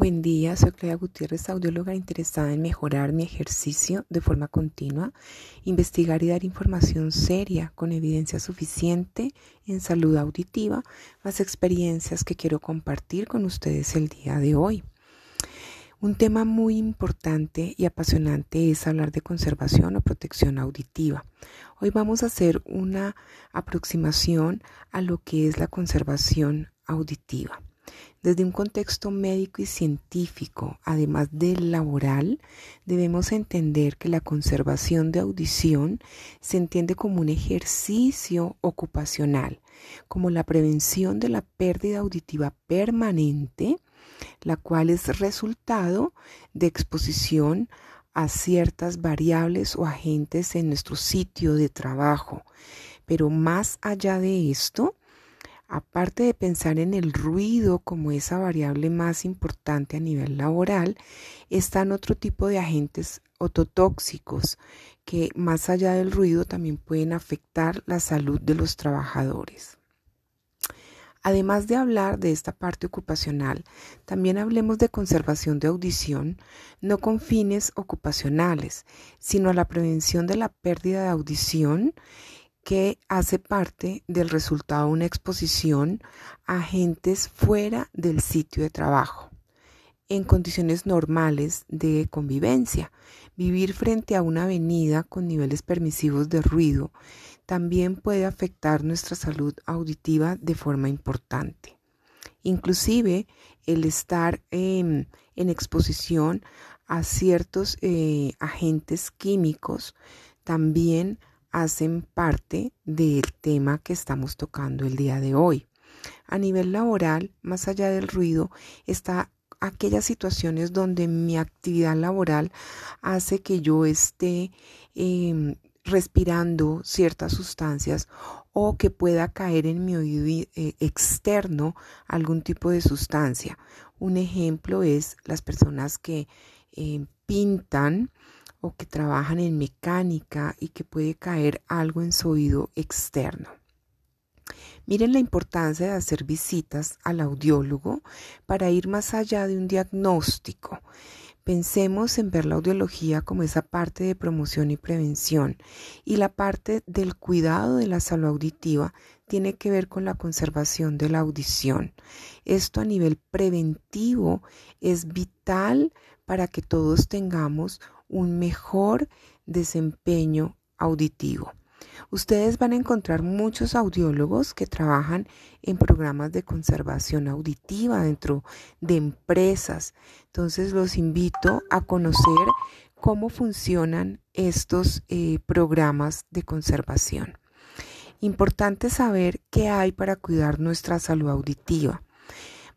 Buen día, soy Claudia Gutiérrez, audióloga interesada en mejorar mi ejercicio de forma continua, investigar y dar información seria con evidencia suficiente en salud auditiva, más experiencias que quiero compartir con ustedes el día de hoy. Un tema muy importante y apasionante es hablar de conservación o protección auditiva. Hoy vamos a hacer una aproximación a lo que es la conservación auditiva. Desde un contexto médico y científico, además del laboral, debemos entender que la conservación de audición se entiende como un ejercicio ocupacional, como la prevención de la pérdida auditiva permanente, la cual es resultado de exposición a ciertas variables o agentes en nuestro sitio de trabajo. Pero más allá de esto, aparte de pensar en el ruido como esa variable más importante a nivel laboral, están otro tipo de agentes ototóxicos que más allá del ruido también pueden afectar la salud de los trabajadores. Además de hablar de esta parte ocupacional, también hablemos de conservación de audición, no con fines ocupacionales, sino a la prevención de la pérdida de audición que hace parte del resultado de una exposición a agentes fuera del sitio de trabajo, en condiciones normales de convivencia. Vivir frente a una avenida con niveles permisivos de ruido también puede afectar nuestra salud auditiva de forma importante. Inclusive el estar en exposición a ciertos eh, agentes químicos también hacen parte del tema que estamos tocando el día de hoy. A nivel laboral, más allá del ruido, está aquellas situaciones donde mi actividad laboral hace que yo esté em, respirando ciertas sustancias o que pueda caer en mi oído eh, externo algún tipo de sustancia. Un ejemplo es las personas que em, pintan o que trabajan en mecánica y que puede caer algo en su oído externo. Miren la importancia de hacer visitas al audiólogo para ir más allá de un diagnóstico. Pensemos en ver la audiología como esa parte de promoción y prevención y la parte del cuidado de la salud auditiva tiene que ver con la conservación de la audición. Esto a nivel preventivo es vital para que todos tengamos un mejor desempeño auditivo. Ustedes van a encontrar muchos audiólogos que trabajan en programas de conservación auditiva dentro de empresas. Entonces los invito a conocer cómo funcionan estos eh, programas de conservación. Importante saber qué hay para cuidar nuestra salud auditiva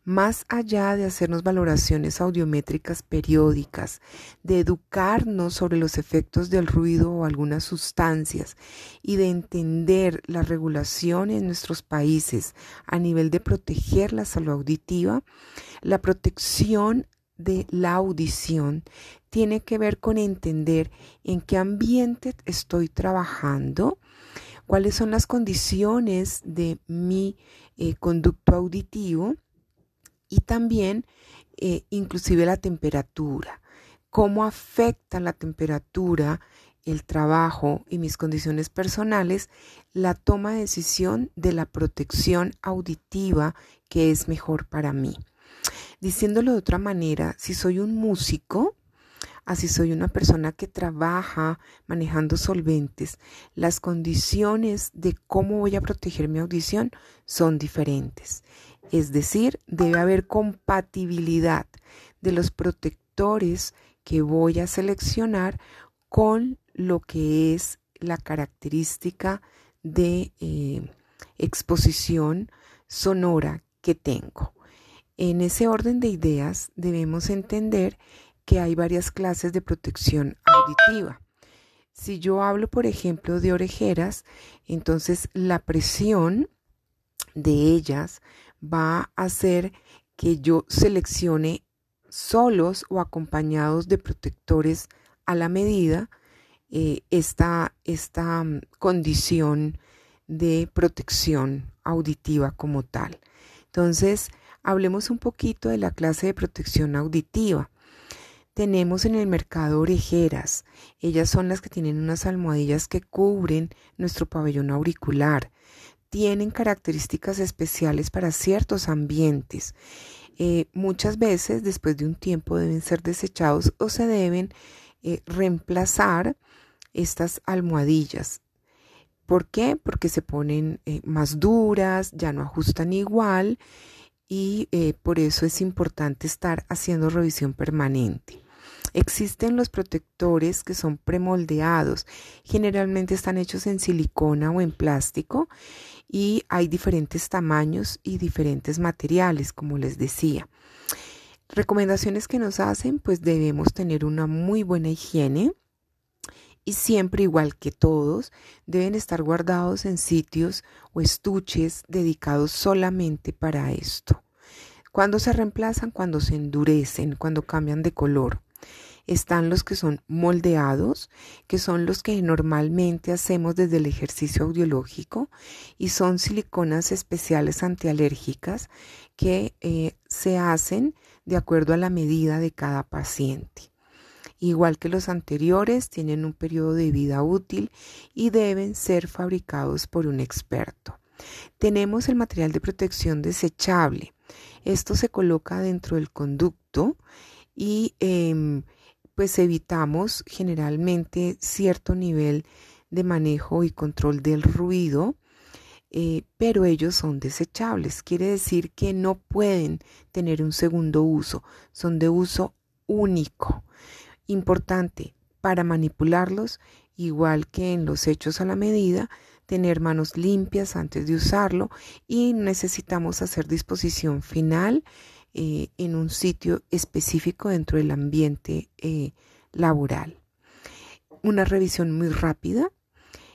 más allá de hacernos valoraciones audiométricas periódicas, de educarnos sobre los efectos del ruido o algunas sustancias y de entender la regulación en nuestros países a nivel de proteger la salud auditiva, la protección de la audición tiene que ver con entender en qué ambiente estoy trabajando, cuáles son las condiciones de mi eh, conducto auditivo, y también eh, inclusive la temperatura, cómo afecta la temperatura, el trabajo y mis condiciones personales la toma de decisión de la protección auditiva que es mejor para mí. Diciéndolo de otra manera, si soy un músico, así soy una persona que trabaja manejando solventes, las condiciones de cómo voy a proteger mi audición son diferentes. Es decir, debe haber compatibilidad de los protectores que voy a seleccionar con lo que es la característica de eh, exposición sonora que tengo. En ese orden de ideas debemos entender que hay varias clases de protección auditiva. Si yo hablo, por ejemplo, de orejeras, entonces la presión de ellas va a hacer que yo seleccione solos o acompañados de protectores a la medida eh, esta, esta mm, condición de protección auditiva como tal. Entonces, Hablemos un poquito de la clase de protección auditiva. Tenemos en el mercado orejeras. Ellas son las que tienen unas almohadillas que cubren nuestro pabellón auricular. Tienen características especiales para ciertos ambientes. Eh, muchas veces después de un tiempo deben ser desechados o se deben eh, reemplazar estas almohadillas. ¿Por qué? Porque se ponen eh, más duras, ya no ajustan igual y por eso es importante estar haciendo revisión permanente. Existen los protectores que son premoldeados, generalmente están hechos en silicona o en plástico y hay diferentes tamaños y diferentes materiales, como les decía. Recomendaciones que nos hacen, pues debemos tener una muy buena higiene y siempre igual que todos deben estar guardados en sitios o estuches dedicados solamente para esto. Cuando se reemplazan, cuando se endurecen, cuando cambian de color. Están los que son moldeados, que son los que normalmente hacemos desde el ejercicio audiológico y son siliconas especiales antialérgicas que eh, se hacen de acuerdo a la medida de cada paciente. Igual que los anteriores, tienen un periodo de vida útil y deben ser fabricados por un experto. Tenemos el material de protección desechable. Esto se coloca dentro del conducto y em, pues evitamos generalmente cierto nivel de manejo y control del ruido, eh, pero ellos son desechables. Quiere decir que no pueden tener un segundo uso, son de uso único. Importante para manipularlos, igual que en los hechos a la medida, tener manos limpias antes de usarlo y necesitamos hacer disposición final eh, en un sitio específico dentro del ambiente eh, laboral. Una revisión muy rápida.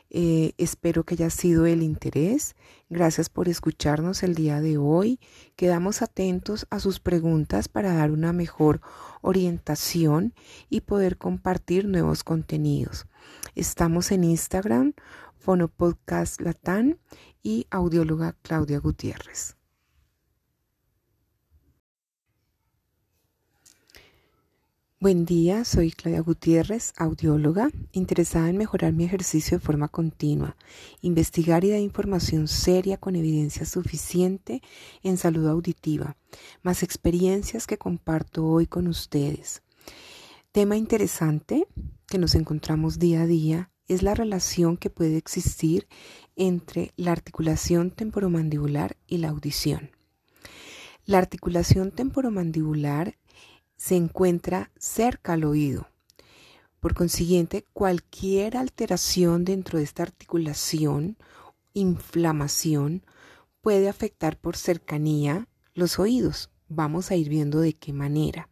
Eh, espero que haya sido el interés. Gracias por escucharnos el día de hoy. Quedamos atentos a sus preguntas para dar una mejor orientación y poder compartir nuevos contenidos. Estamos en Instagram, Fonopodcast Latán y audióloga Claudia Gutiérrez. Buen día, soy Claudia Gutiérrez, audióloga, interesada en mejorar mi ejercicio de forma continua, investigar y dar información seria con evidencia suficiente en salud auditiva, más experiencias que comparto hoy con ustedes. Tema interesante que nos encontramos día a día es la relación que puede existir entre la articulación temporomandibular y la audición. La articulación temporomandibular se encuentra cerca al oído. Por consiguiente, cualquier alteración dentro de esta articulación, inflamación, puede afectar por cercanía los oídos. Vamos a ir viendo de qué manera.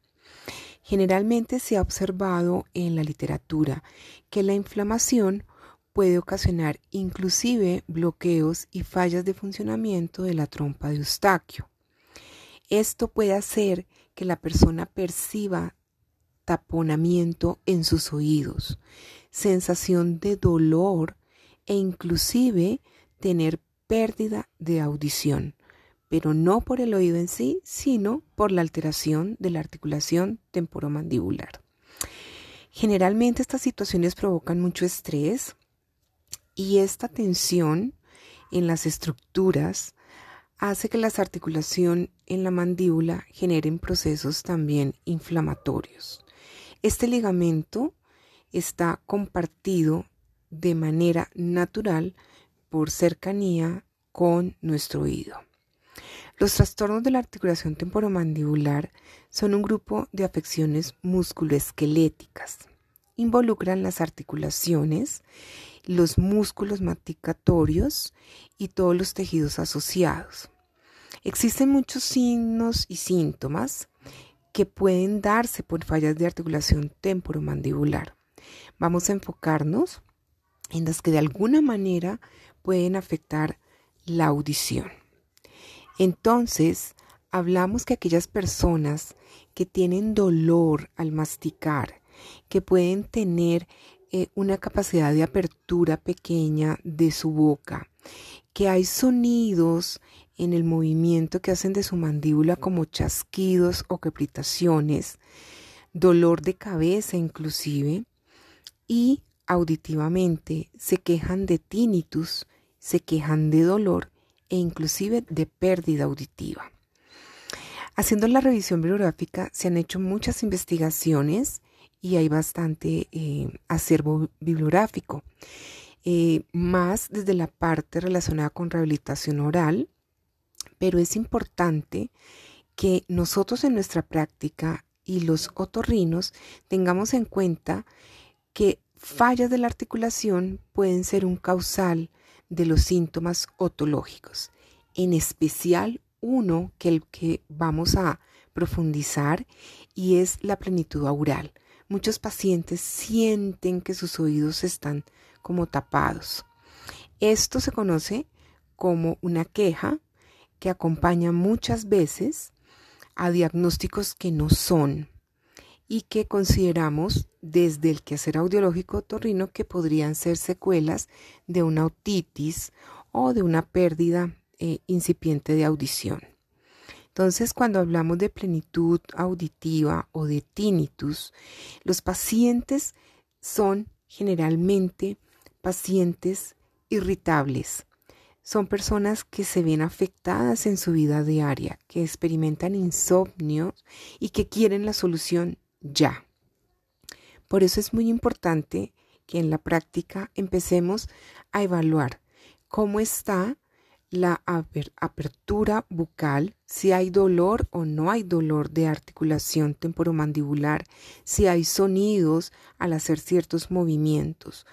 Generalmente se ha observado en la literatura que la inflamación puede ocasionar inclusive bloqueos y fallas de funcionamiento de la trompa de Eustaquio. Esto puede hacer que la persona perciba taponamiento en sus oídos, sensación de dolor e inclusive tener pérdida de audición, pero no por el oído en sí, sino por la alteración de la articulación temporomandibular. Generalmente estas situaciones provocan mucho estrés y esta tensión en las estructuras hace que las articulación en la mandíbula generen procesos también inflamatorios. Este ligamento está compartido de manera natural por cercanía con nuestro oído. Los trastornos de la articulación temporomandibular son un grupo de afecciones musculoesqueléticas. Involucran las articulaciones, los músculos masticatorios y todos los tejidos asociados. Existen muchos signos y síntomas que pueden darse por fallas de articulación temporomandibular. Vamos a enfocarnos en las que de alguna manera pueden afectar la audición. Entonces, hablamos que aquellas personas que tienen dolor al masticar, que pueden tener eh, una capacidad de apertura pequeña de su boca, que hay sonidos en el movimiento que hacen de su mandíbula como chasquidos o crepitaciones, dolor de cabeza inclusive, y auditivamente se quejan de tinnitus, se quejan de dolor e inclusive de pérdida auditiva. Haciendo la revisión bibliográfica se han hecho muchas investigaciones y hay bastante eh, acervo bibliográfico, eh, más desde la parte relacionada con rehabilitación oral, pero es importante que nosotros en nuestra práctica y los otorrinos tengamos en cuenta que fallas de la articulación pueden ser un causal de los síntomas otológicos, en especial uno que el que vamos a profundizar y es la plenitud aural. Muchos pacientes sienten que sus oídos están como tapados. Esto se conoce como una queja que acompaña muchas veces a diagnósticos que no son y que consideramos desde el quehacer audiológico torrino que podrían ser secuelas de una otitis o de una pérdida eh, incipiente de audición. Entonces, cuando hablamos de plenitud auditiva o de tinnitus, los pacientes son generalmente pacientes irritables. Son personas que se ven afectadas en su vida diaria, que experimentan insomnio y que quieren la solución ya. Por eso es muy importante que en la práctica empecemos a evaluar cómo está la apertura bucal, si hay dolor o no hay dolor de articulación temporomandibular, si hay sonidos al hacer ciertos movimientos.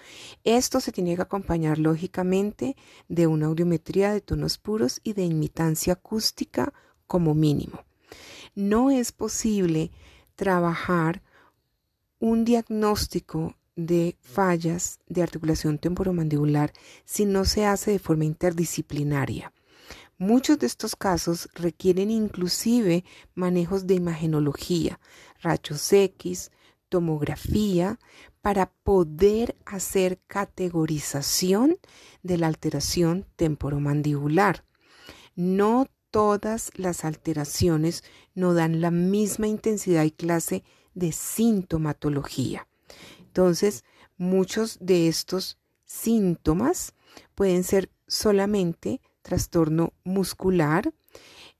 Esto se tiene que acompañar lógicamente de una audiometría de tonos puros y de imitancia acústica como mínimo. No es posible trabajar un diagnóstico de fallas de articulación temporomandibular si no se hace de forma interdisciplinaria. Muchos de estos casos requieren inclusive manejos de imagenología, rayos X, tomografía, para poder hacer categorización de la alteración temporomandibular. No todas las alteraciones no dan la misma intensidad y clase de sintomatología. Entonces, muchos de estos síntomas pueden ser solamente trastorno muscular,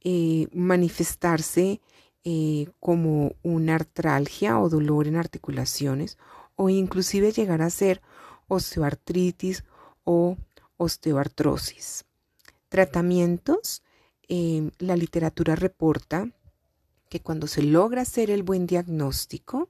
eh, manifestarse eh, como una artralgia o dolor en articulaciones o inclusive llegar a ser osteoartritis o osteoartrosis. Tratamientos Em, la literatura reporta que cuando se logra hacer el buen diagnóstico,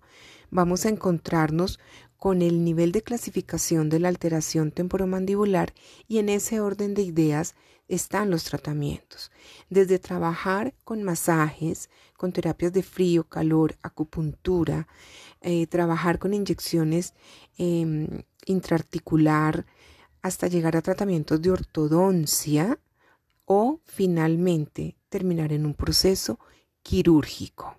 vamos a encontrarnos con el nivel de clasificación de la alteración temporomandibular y en ese orden de ideas están los tratamientos, desde trabajar con masajes, con terapias de frío, calor, acupuntura, eh, trabajar con inyecciones em, intraarticular, hasta llegar a tratamientos de ortodoncia, o finalmente terminar en un proceso quirúrgico.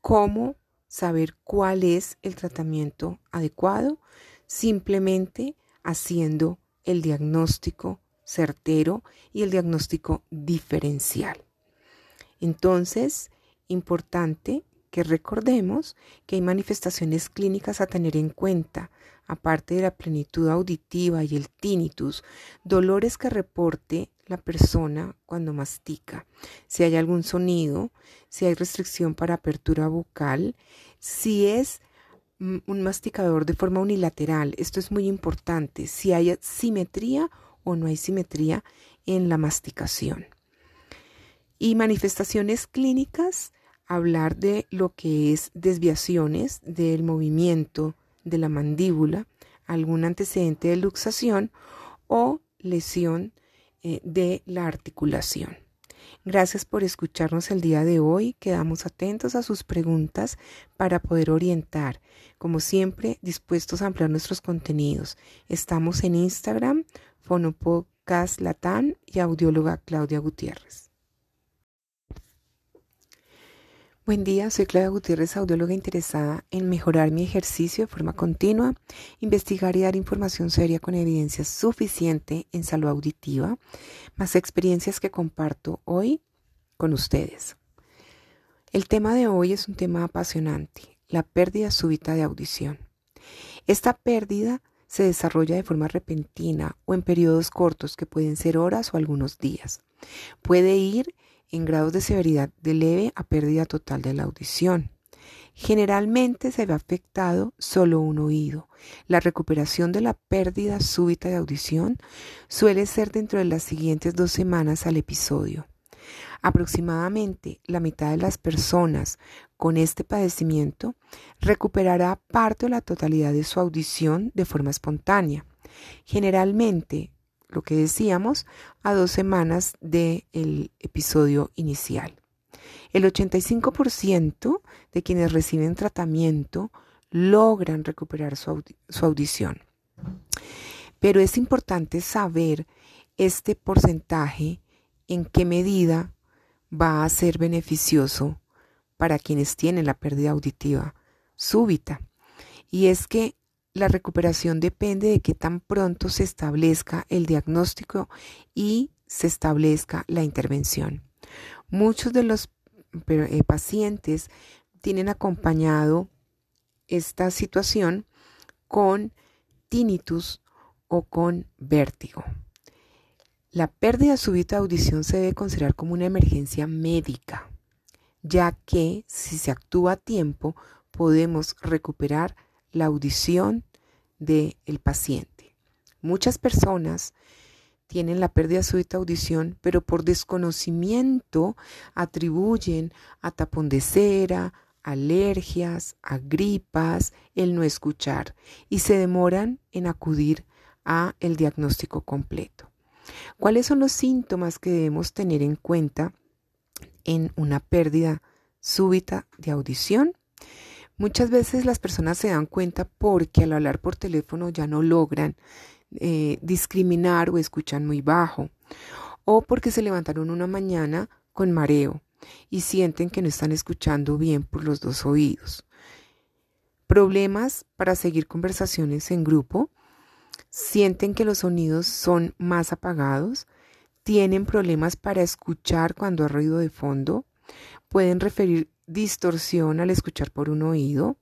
¿Cómo saber cuál es el tratamiento adecuado? Simplemente haciendo el diagnóstico certero y el diagnóstico diferencial. Entonces, importante que recordemos que hay manifestaciones clínicas a tener en cuenta, aparte de la plenitud auditiva y el tinnitus, dolores que reporte la persona cuando mastica, si hay algún sonido, si hay restricción para apertura bucal, si es un masticador de forma unilateral, esto es muy importante, si hay simetría o no hay simetría en la masticación. Y manifestaciones clínicas, hablar de lo que es desviaciones del movimiento de la mandíbula, algún antecedente de luxación o lesión eh, de la articulación. Gracias por escucharnos el día de hoy. Quedamos atentos a sus preguntas para poder orientar. Como siempre, dispuestos a ampliar nuestros contenidos. Estamos en Instagram, Fonopodcast Latán y audióloga Claudia Gutiérrez. Buen día, soy Claudia Gutiérrez, audióloga interesada en mejorar mi ejercicio de forma continua, investigar y dar información seria con evidencia suficiente en salud auditiva, más experiencias que comparto hoy con ustedes. El tema de hoy es un tema apasionante, la pérdida súbita de audición. Esta pérdida se desarrolla de forma repentina o en periodos cortos que pueden ser horas o algunos días. Puede ir en grados de severidad de leve a pérdida total de la audición. Generalmente se ve afectado solo un oído. La recuperación de la pérdida súbita de audición suele ser dentro de las siguientes dos semanas al episodio. Aproximadamente la mitad de las personas con este padecimiento recuperará parte o la totalidad de su audición de forma espontánea. Generalmente lo que decíamos, a dos semanas del episodio inicial. El 85% de quienes reciben tratamiento logran recuperar su, su audición. Pero es importante saber este porcentaje en qué medida va a ser beneficioso para quienes tienen la pérdida auditiva súbita. Y es que la recuperación depende de que tan pronto se establezca el diagnóstico y se establezca la intervención. Muchos de los eh, pacientes tienen acompañado esta situación con tinnitus o con vértigo. La pérdida súbita de audición se debe considerar como una emergencia médica, ya que si se actúa a tiempo podemos recuperar la audición del paciente. Muchas personas tienen la pérdida súbita de audición, pero por desconocimiento atribuyen a tapón de cera, alergias, a gripas, el no escuchar y se demoran en acudir a el diagnóstico completo. ¿Cuáles son los síntomas que debemos tener en cuenta en una pérdida súbita de audición? Muchas veces las personas se dan cuenta porque al hablar por teléfono ya no logran eh, discriminar o escuchan muy bajo, o porque se levantaron una mañana con mareo y sienten que no están escuchando bien por los dos oídos. Problemas para seguir conversaciones en grupo, sienten que los sonidos son más apagados, tienen problemas para escuchar cuando hay ruido de fondo, pueden referir distorsión al escuchar por un oído,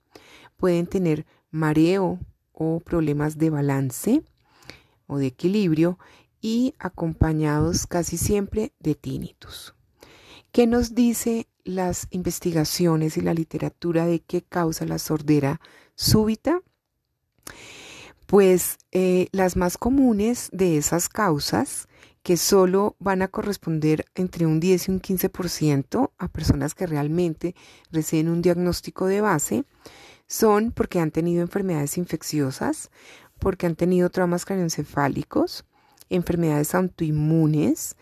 pueden tener mareo o problemas de balance o de equilibrio y acompañados casi siempre de tinnitus. ¿Qué nos dice las investigaciones y la literatura de qué causa la sordera súbita? Pues eh, las más comunes de esas causas que solo van a corresponder entre un 10 y un 15% a personas que realmente reciben un diagnóstico de base, son porque han tenido enfermedades infecciosas, porque han tenido traumas craneoencefálicos, enfermedades autoinmunes,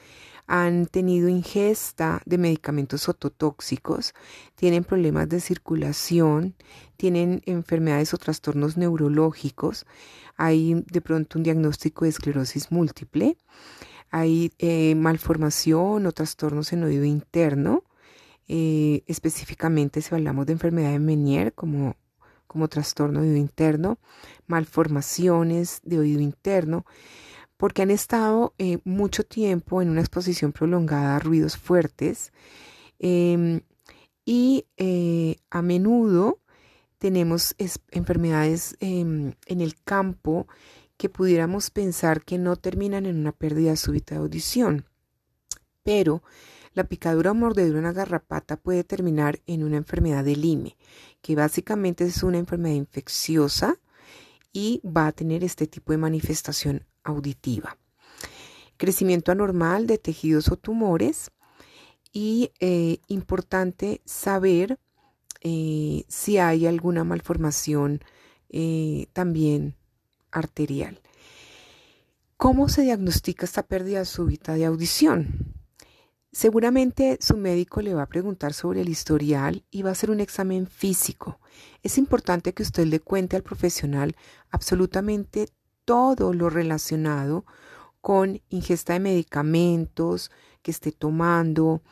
han tenido ingesta de medicamentos ototóxicos, tienen problemas de circulación, tienen enfermedades o trastornos neurológicos, hay de pronto un diagnóstico de esclerosis múltiple hay eh, malformación o trastornos en oído interno. Eh, específicamente si hablamos de enfermedad de Menier como, como trastorno de oído interno, malformaciones de oído interno, porque han estado eh, mucho tiempo en una exposición prolongada a ruidos fuertes em, y a menudo tenemos enfermedades em, en el campo que pudiéramos pensar que no terminan en una pérdida súbita de audición. Pero la picadura o mordedura de una garrapata puede terminar en una enfermedad de Lyme, que básicamente es una enfermedad infecciosa y va a tener este tipo de manifestación auditiva. Crecimiento anormal de tejidos o tumores y eh, importante saber eh, si hay alguna malformación eh, también arterial. ¿Cómo se diagnostica esta pérdida súbita de audición? Seguramente su médico le va a preguntar sobre el historial y va a hacer un examen físico. Es importante que usted le cuente al profesional absolutamente todo lo relacionado con ingesta de medicamentos que esté tomando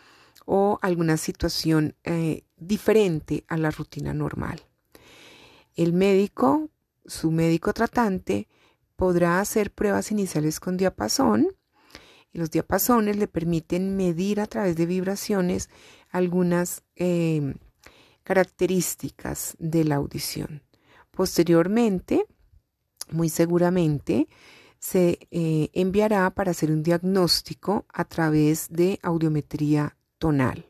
o alguna situación eh, diferente a la rutina normal. El médico, su médico tratante, podrá hacer pruebas iniciales con diapasón y los diapasones le permiten medir a través de vibraciones algunas em, características de la audición. Posteriormente, muy seguramente, se eh, enviará para hacer un diagnóstico a través de audiometría tonal.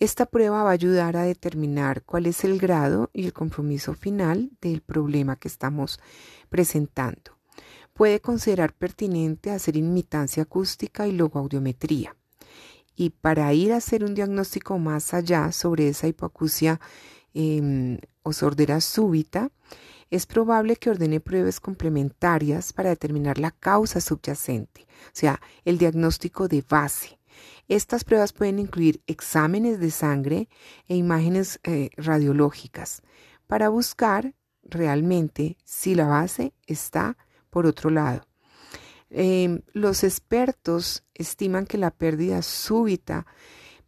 Esta prueba va a ayudar a determinar cuál es el grado y el compromiso final del problema que estamos presentando. Puede considerar pertinente hacer imitancia acústica y logoaudiometría. Y para ir a hacer un diagnóstico más allá sobre esa hipoacusia em, o sordera súbita, es probable que ordene pruebas complementarias para determinar la causa subyacente, o sea, el diagnóstico de base. Estas pruebas pueden incluir exámenes de sangre e imágenes eh, radiológicas para buscar realmente si la base está por otro lado. Em, los expertos estiman que la pérdida súbita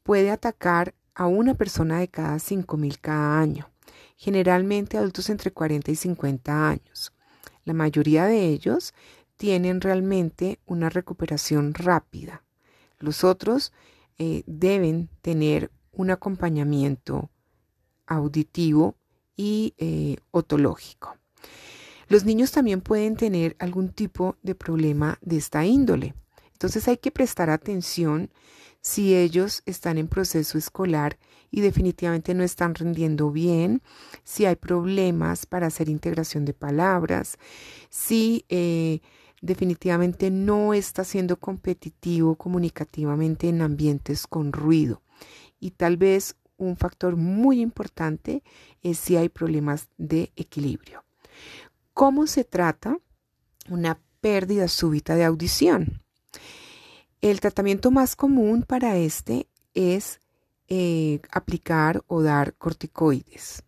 puede atacar a una persona de cada 5.000 cada año generalmente adultos entre 40 y 50 años. La mayoría de ellos tienen realmente una recuperación rápida. Los otros eh, deben tener un acompañamiento auditivo y eh, otológico. Los niños también pueden tener algún tipo de problema de esta índole. Entonces hay que prestar atención si ellos están en proceso escolar y definitivamente no están rindiendo bien, si hay problemas para hacer integración de palabras, si eh, definitivamente no está siendo competitivo comunicativamente en ambientes con ruido. Y tal vez un factor muy importante es si hay problemas de equilibrio. ¿Cómo se trata una pérdida súbita de audición? El tratamiento más común para este es eh, aplicar o dar corticoides.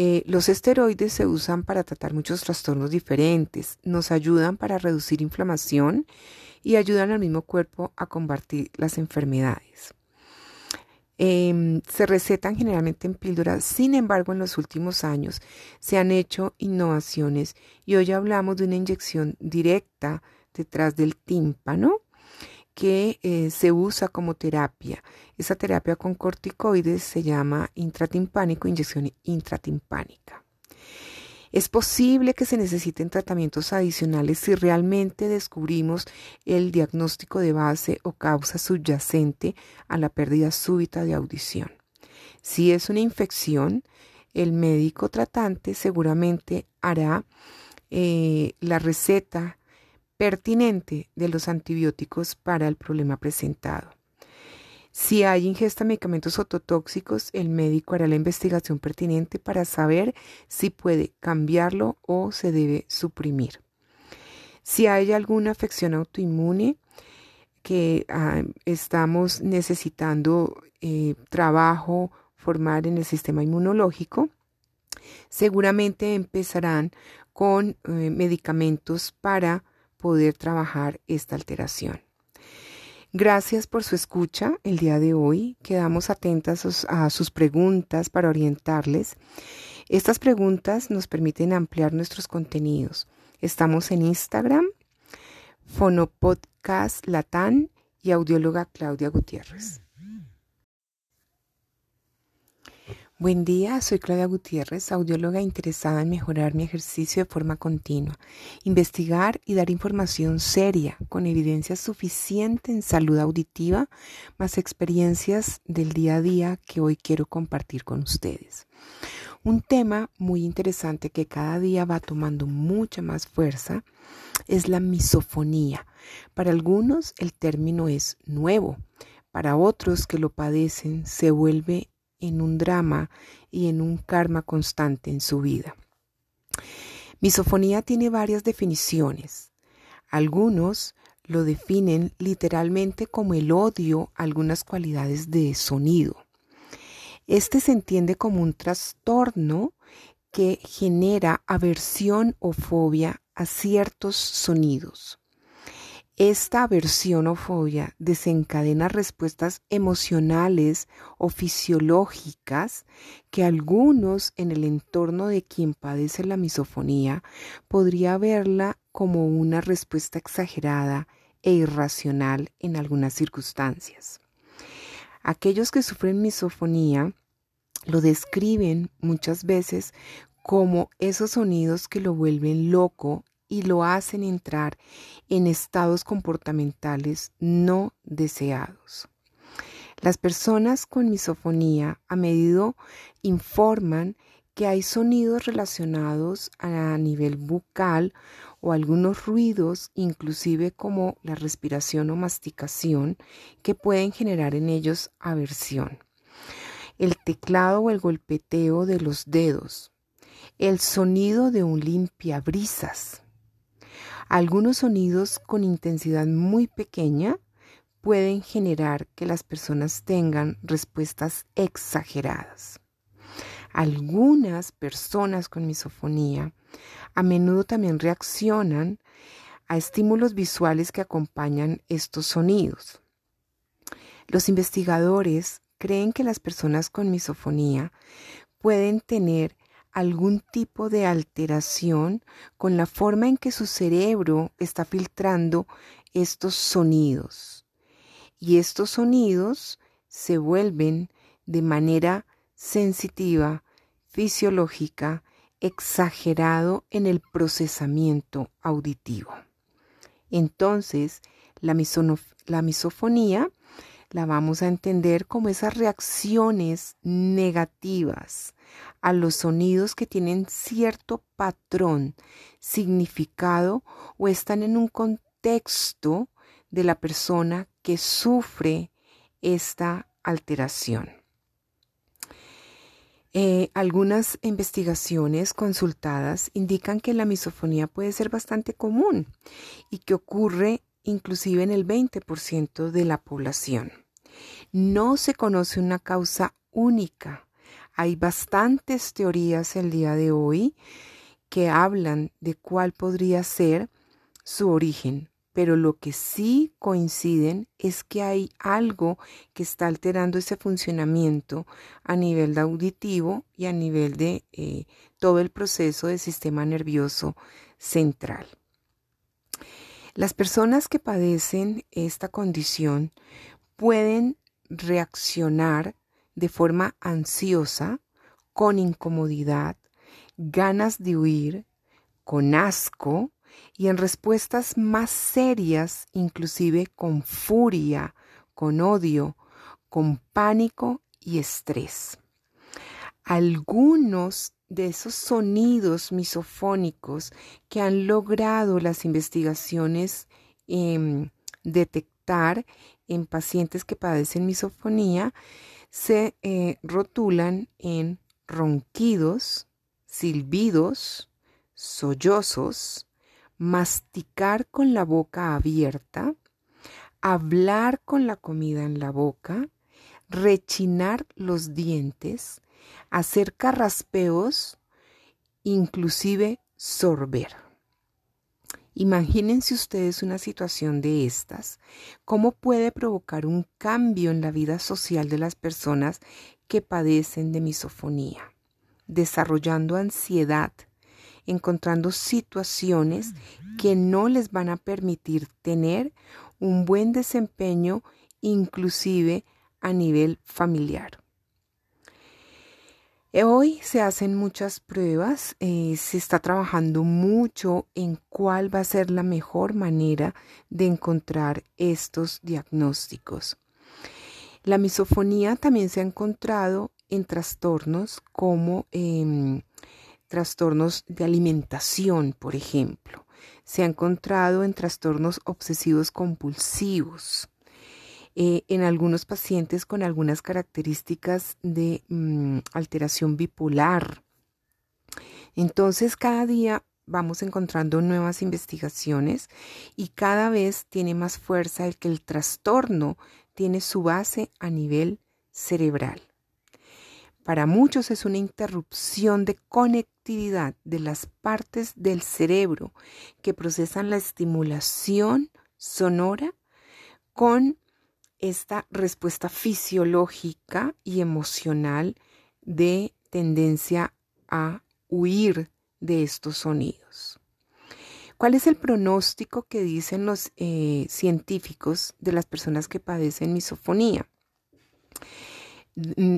Eh, los esteroides se usan para tratar muchos trastornos diferentes, nos ayudan para reducir inflamación y ayudan al mismo cuerpo a combatir las enfermedades. Em, se recetan generalmente en píldoras, sin embargo en los últimos años se han hecho innovaciones y hoy hablamos de una inyección directa detrás del tímpano que eh, se usa como terapia. Esa terapia con corticoides se llama intratimpánico, inyección intratimpánica. Es posible que se necesiten tratamientos adicionales si realmente descubrimos el diagnóstico de base o causa subyacente a la pérdida súbita de audición. Si es una infección, el médico tratante seguramente hará eh, la receta pertinente de los antibióticos para el problema presentado. Si hay ingesta de medicamentos ototóxicos, el médico hará la investigación pertinente para saber si puede cambiarlo o se debe suprimir. Si hay alguna afección autoinmune que ah, estamos necesitando eh, trabajo, formar en el sistema inmunológico, seguramente empezarán con eh, medicamentos para poder trabajar esta alteración. Gracias por su escucha el día de hoy. Quedamos atentas a sus preguntas para orientarles. Estas preguntas nos permiten ampliar nuestros contenidos. Estamos en Instagram, Fonopodcast Latán y audióloga Claudia Gutiérrez. Buen día, soy Claudia Gutiérrez, audióloga interesada en mejorar mi ejercicio de forma continua, investigar y dar información seria con evidencia suficiente en salud auditiva, más experiencias del día a día que hoy quiero compartir con ustedes. Un tema muy interesante que cada día va tomando mucha más fuerza es la misofonía. Para algunos el término es nuevo, para otros que lo padecen se vuelve en un drama y en un karma constante en su vida. Misofonía tiene varias definiciones. Algunos lo definen literalmente como el odio a algunas cualidades de sonido. Este se entiende como un trastorno que genera aversión o fobia a ciertos sonidos. Esta aversión o fobia desencadena respuestas emocionales o fisiológicas que algunos en el entorno de quien padece la misofonía podría verla como una respuesta exagerada e irracional en algunas circunstancias. Aquellos que sufren misofonía lo describen muchas veces como esos sonidos que lo vuelven loco y lo hacen entrar en estados comportamentales no deseados. Las personas con misofonía a menudo informan que hay sonidos relacionados a nivel bucal o algunos ruidos, inclusive como la respiración o masticación, que pueden generar en ellos aversión. El teclado o el golpeteo de los dedos, el sonido de un limpiabrisas, algunos sonidos con intensidad muy pequeña pueden generar que las personas tengan respuestas exageradas. Algunas personas con misofonía a menudo también reaccionan a estímulos visuales que acompañan estos sonidos. Los investigadores creen que las personas con misofonía pueden tener algún tipo de alteración con la forma en que su cerebro está filtrando estos sonidos. Y estos sonidos se vuelven de manera sensitiva, fisiológica, exagerado en el procesamiento auditivo. Entonces, la, la misofonía la vamos a entender como esas reacciones negativas a los sonidos que tienen cierto patrón, significado o están en un contexto de la persona que sufre esta alteración. Eh, algunas investigaciones consultadas indican que la misofonía puede ser bastante común y que ocurre inclusive en el 20% de la población. No se conoce una causa única hay bastantes teorías el día de hoy que hablan de cuál podría ser su origen, pero lo que sí coinciden es que hay algo que está alterando ese funcionamiento a nivel auditivo y a nivel de eh, todo el proceso del sistema nervioso central. Las personas que padecen esta condición pueden reaccionar de forma ansiosa, con incomodidad, ganas de huir, con asco y en respuestas más serias, inclusive con furia, con odio, con pánico y estrés. Algunos de esos sonidos misofónicos que han logrado las investigaciones em, detectar en pacientes que padecen misofonía se eh, rotulan en ronquidos, silbidos, sollozos, masticar con la boca abierta, hablar con la comida en la boca, rechinar los dientes, hacer carraspeos, inclusive sorber. Imagínense ustedes una situación de estas, cómo puede provocar un cambio en la vida social de las personas que padecen de misofonía, desarrollando ansiedad, encontrando situaciones que no les van a permitir tener un buen desempeño inclusive a nivel familiar. Eh, hoy se hacen muchas pruebas, eh, se está trabajando mucho en cuál va a ser la mejor manera de encontrar estos diagnósticos. La misofonía también se ha encontrado en trastornos como em, trastornos de alimentación, por ejemplo. Se ha encontrado en trastornos obsesivos compulsivos. Eh, en algunos pacientes con algunas características de mm, alteración bipolar. Entonces, cada día vamos encontrando nuevas investigaciones y cada vez tiene más fuerza el que el trastorno tiene su base a nivel cerebral. Para muchos es una interrupción de conectividad de las partes del cerebro que procesan la estimulación sonora con esta respuesta fisiológica y emocional de tendencia a huir de estos sonidos. ¿Cuál es el pronóstico que dicen los eh, científicos de las personas que padecen misofonía?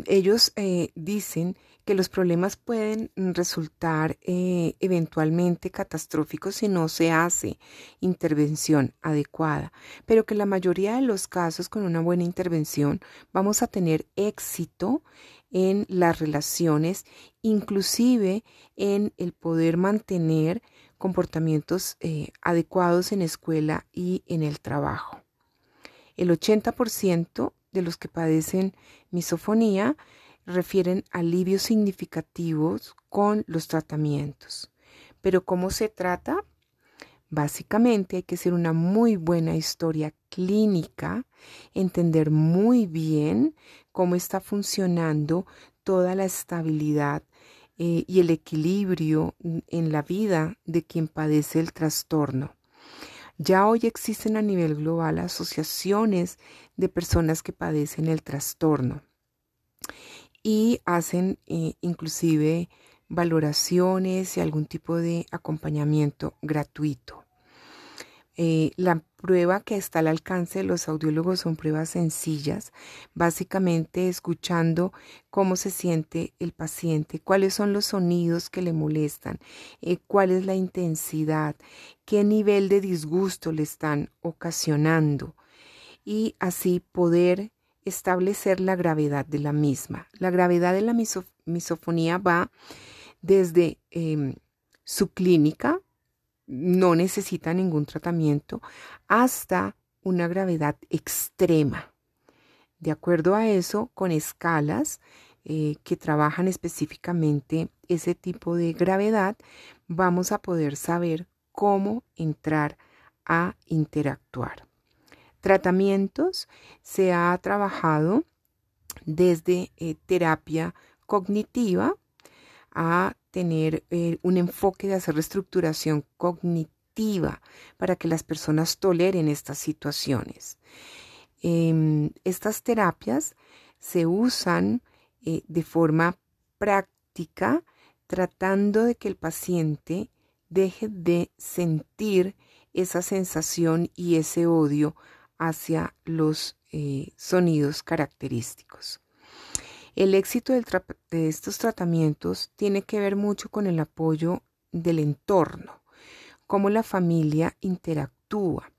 Ellos eh, dicen que los problemas pueden resultar eh, eventualmente catastróficos si no se hace intervención adecuada, pero que la mayoría de los casos con una buena intervención vamos a tener éxito en las relaciones, inclusive en el poder mantener comportamientos eh, adecuados en escuela y en el trabajo. El 80% de los que padecen misofonía refieren alivios significativos con los tratamientos. Pero ¿cómo se trata? Básicamente hay que hacer una muy buena historia clínica, entender muy bien cómo está funcionando toda la estabilidad eh, y el equilibrio en la vida de quien padece el trastorno. Ya hoy existen a nivel global asociaciones de personas que padecen el trastorno y hacen eh, inclusive valoraciones y algún tipo de acompañamiento gratuito. Eh, la prueba que está al alcance de los audiólogos son pruebas sencillas, básicamente escuchando cómo se siente el paciente, cuáles son los sonidos que le molestan, eh, cuál es la intensidad, qué nivel de disgusto le están ocasionando y así poder establecer la gravedad de la misma. La gravedad de la misofonía va desde em, su clínica, no necesita ningún tratamiento, hasta una gravedad extrema. De acuerdo a eso, con escalas eh, que trabajan específicamente ese tipo de gravedad, vamos a poder saber cómo entrar a interactuar. Tratamientos se ha trabajado desde eh, terapia cognitiva a tener eh, un enfoque de hacer reestructuración cognitiva para que las personas toleren estas situaciones. Em, estas terapias se usan eh, de forma práctica tratando de que el paciente deje de sentir esa sensación y ese odio hacia los eh, sonidos característicos. El éxito de estos tratamientos tiene que ver mucho con el apoyo del entorno, cómo la familia interactúa.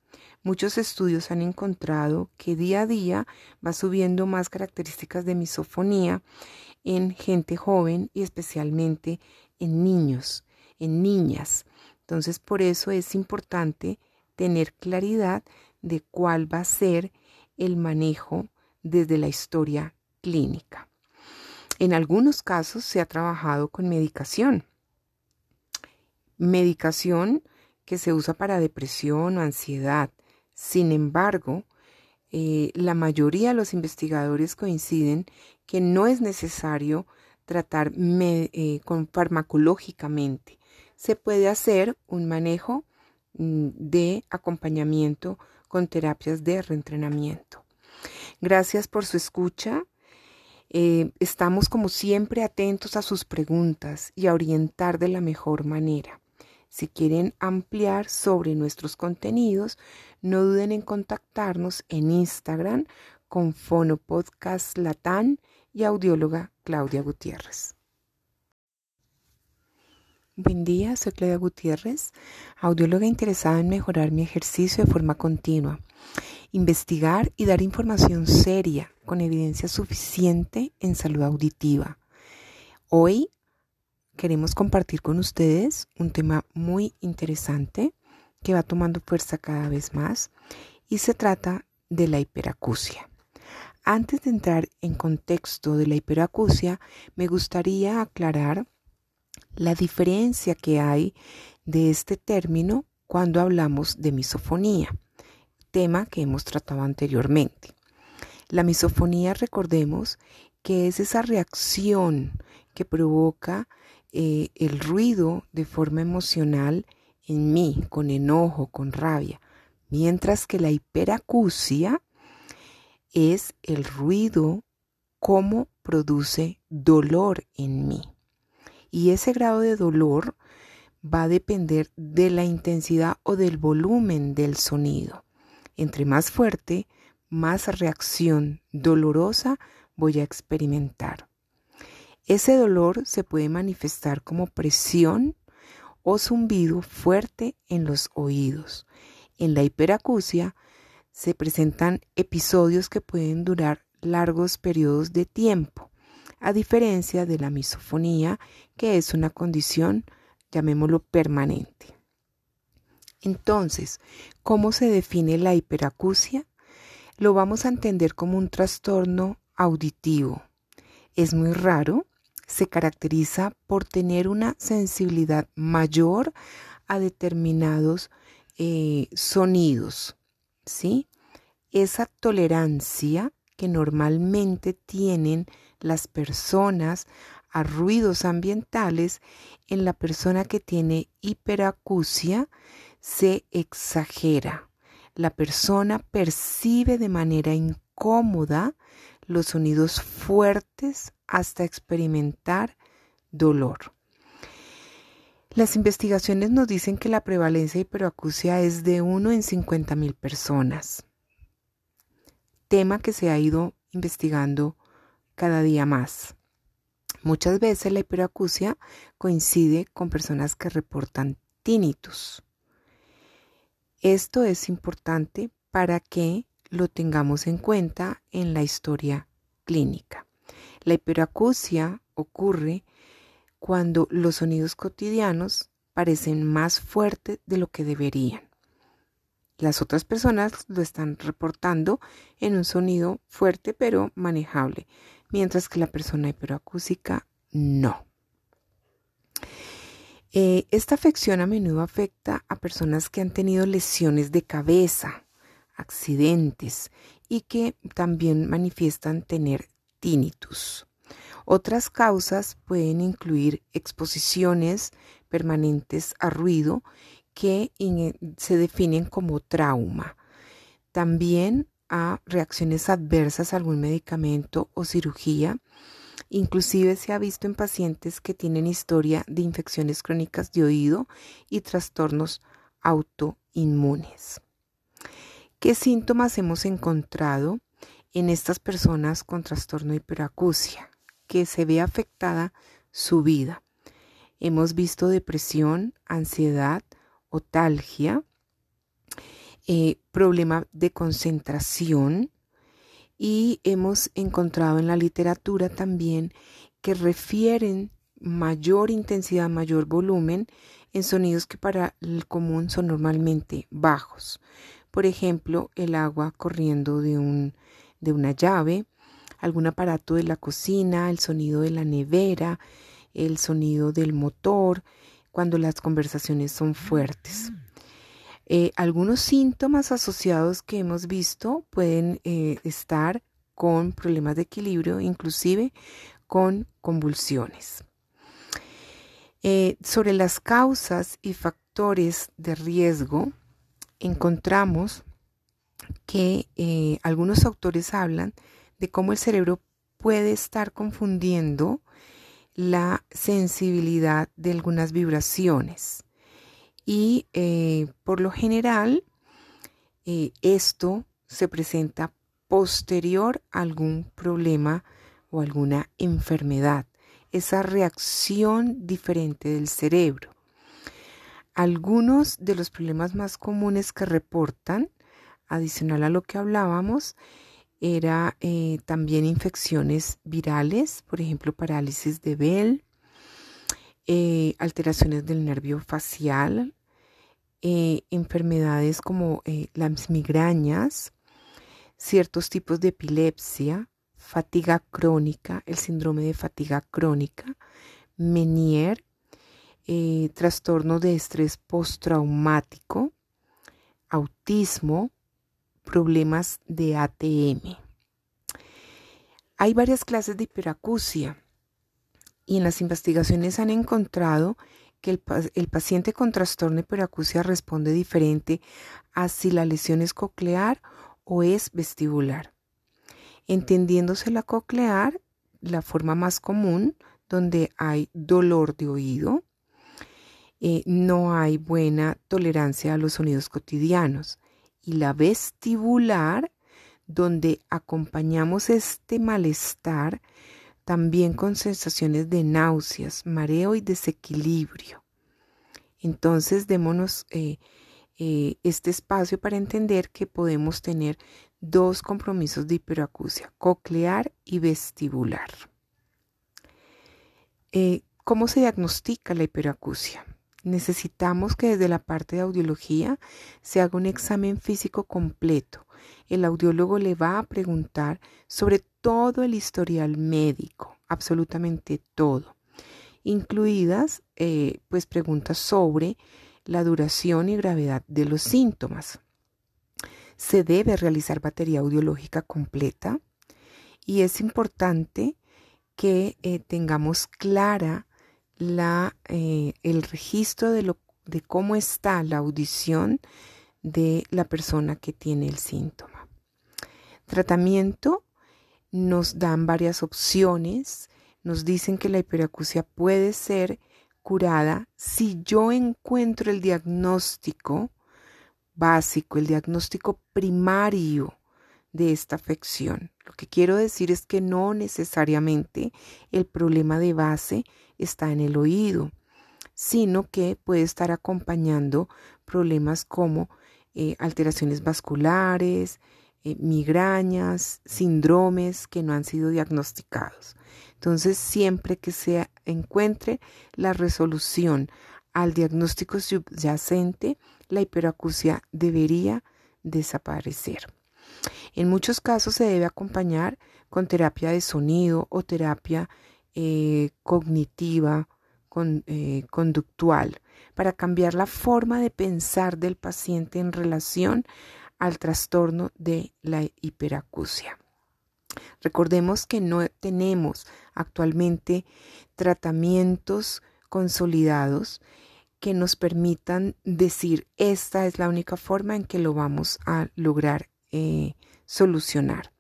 Muchos estudios han encontrado que día a día va subiendo más características de misofonía en gente joven y especialmente en niños, en niñas. Entonces, por eso es importante tener claridad de cuál va a ser el manejo desde la historia clínica. En algunos casos se ha trabajado con medicación. Medicación que se usa para depresión o ansiedad. Sin embargo, eh, la mayoría de los investigadores coinciden que no es necesario tratar eh, con farmacológicamente. Se puede hacer un manejo mm, de acompañamiento con terapias de reentrenamiento. Gracias por su escucha. Eh, estamos como siempre atentos a sus preguntas y a orientar de la mejor manera. Si quieren ampliar sobre nuestros contenidos, no duden en contactarnos en Instagram con Fonopodcast Latán y audióloga Claudia Gutiérrez. Buen día, soy Claudia Gutiérrez, audióloga interesada en mejorar mi ejercicio de forma continua, investigar y dar información seria con evidencia suficiente en salud auditiva. Hoy queremos compartir con ustedes un tema muy interesante que va tomando fuerza cada vez más y se trata de la hiperacusia. Antes de entrar en contexto de la hiperacusia, me gustaría aclarar la diferencia que hay de este término cuando hablamos de misofonía, tema que hemos tratado anteriormente. La misofonía, recordemos, que es esa reacción que provoca eh, el ruido de forma emocional en mí, con enojo, con rabia, mientras que la hiperacusia es el ruido como produce dolor en mí. Y ese grado de dolor va a depender de la intensidad o del volumen del sonido. Entre más fuerte, más reacción dolorosa voy a experimentar. Ese dolor se puede manifestar como presión o zumbido fuerte en los oídos. En la hiperacusia se presentan episodios que pueden durar largos periodos de tiempo, a diferencia de la misofonía, que es una condición, llamémoslo, permanente. Entonces, ¿cómo se define la hiperacusia? Lo vamos a entender como un trastorno auditivo. Es muy raro, se caracteriza por tener una sensibilidad mayor a determinados eh, sonidos, ¿sí? Esa tolerancia que normalmente tienen las personas a ruidos ambientales en la persona que tiene hiperacusia se exagera. La persona percibe de manera incómoda los sonidos fuertes hasta experimentar dolor. Las investigaciones nos dicen que la prevalencia de hiperacusia es de 1 en 50 mil personas, tema que se ha ido investigando cada día más. Muchas veces la hiperacusia coincide con personas que reportan tinnitus. Esto es importante para que lo tengamos en cuenta en la historia clínica. La hiperacusia ocurre cuando los sonidos cotidianos parecen más fuertes de lo que deberían. Las otras personas lo están reportando en un sonido fuerte pero manejable, mientras que la persona hiperacúsica no. Eh, esta afección a menudo afecta a personas que han tenido lesiones de cabeza, accidentes y que también manifiestan tener tinnitus. Otras causas pueden incluir exposiciones permanentes a ruido que se definen como trauma. También a reacciones adversas a algún medicamento o cirugía Inclusive se ha visto en pacientes que tienen historia de infecciones crónicas de oído y trastornos autoinmunes. ¿Qué síntomas hemos encontrado en estas personas con trastorno de hiperacusia? Que se ve afectada su vida. Hemos visto depresión, ansiedad, otalgia, eh, problema de concentración, y hemos encontrado en la literatura también que refieren mayor intensidad, mayor volumen en sonidos que para el común son normalmente bajos. Por ejemplo, el agua corriendo de, un, de una llave, algún aparato de la cocina, el sonido de la nevera, el sonido del motor, cuando las conversaciones son fuertes. Eh, algunos síntomas asociados que hemos visto pueden eh, estar con problemas de equilibrio, inclusive con convulsiones. Eh, sobre las causas y factores de riesgo, encontramos que algunos autores hablan de cómo el cerebro puede estar confundiendo la sensibilidad de algunas vibraciones y eh, por lo general eh, esto se presenta posterior a algún problema o alguna enfermedad, esa reacción diferente del cerebro. Algunos de los problemas más comunes que reportan, adicional a lo que hablábamos, era eh, también infecciones virales, por ejemplo, parálisis de Bell, alteraciones del nervio facial, eh, enfermedades como eh, las migrañas, ciertos tipos de epilepsia, fatiga crónica, el síndrome de fatiga crónica, Menier, eh, trastorno de estrés postraumático, autismo, problemas de ATM. Hay varias clases de hiperacusia y en las investigaciones han encontrado que el, el, paciente con trastorno hiperacusia responde diferente a si la lesión es coclear o es vestibular. Entendiéndose la coclear, la forma más común, donde hay dolor de oído, eh, no hay buena tolerancia a los sonidos cotidianos. Y la vestibular, donde acompañamos este malestar también con sensaciones de náuseas, mareo y desequilibrio. Entonces, démonos eh, eh, este espacio para entender que podemos tener dos compromisos de hiperacusia, coclear y vestibular. Eh, ¿Cómo se diagnostica la hiperacusia? Necesitamos que desde la parte de audiología se haga un examen físico completo. El audiólogo le va a preguntar sobre todo el historial médico, absolutamente todo, incluidas eh, pues preguntas sobre la duración y gravedad de los síntomas. Se debe realizar batería audiológica completa y es importante que eh, tengamos clara eh, el registro de, lo, de cómo está la audición de la persona que tiene el síntoma. Tratamiento nos dan varias opciones, nos dicen que la hiperacusia puede ser curada si yo encuentro el diagnóstico básico, el diagnóstico primario de esta afección. Lo que quiero decir es que no necesariamente el problema de base está en el oído, sino que puede estar acompañando problemas como eh, alteraciones vasculares, eh, migrañas, síndromes que no han sido diagnosticados. Entonces, siempre que se encuentre la resolución al diagnóstico subyacente, la hiperacusia debería desaparecer. En muchos casos se debe acompañar con terapia de sonido o terapia eh, cognitiva, eh, conductual, para cambiar la forma de pensar del paciente en relación al trastorno de la hiperacusia. Recordemos que no tenemos actualmente tratamientos consolidados que nos permitan decir esta es la única forma en que lo vamos a lograr eh, solucionar.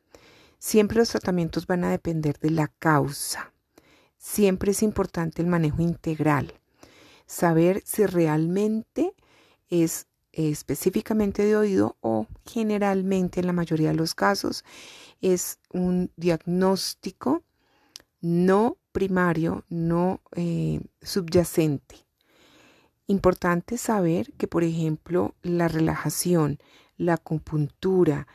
Siempre los tratamientos van a depender de la causa. Siempre es importante el manejo integral. Saber si realmente es específicamente de oído o generalmente en la mayoría de los casos es un diagnóstico no primario, no eh, subyacente. Importante saber que, por ejemplo, la relajación, la acupuntura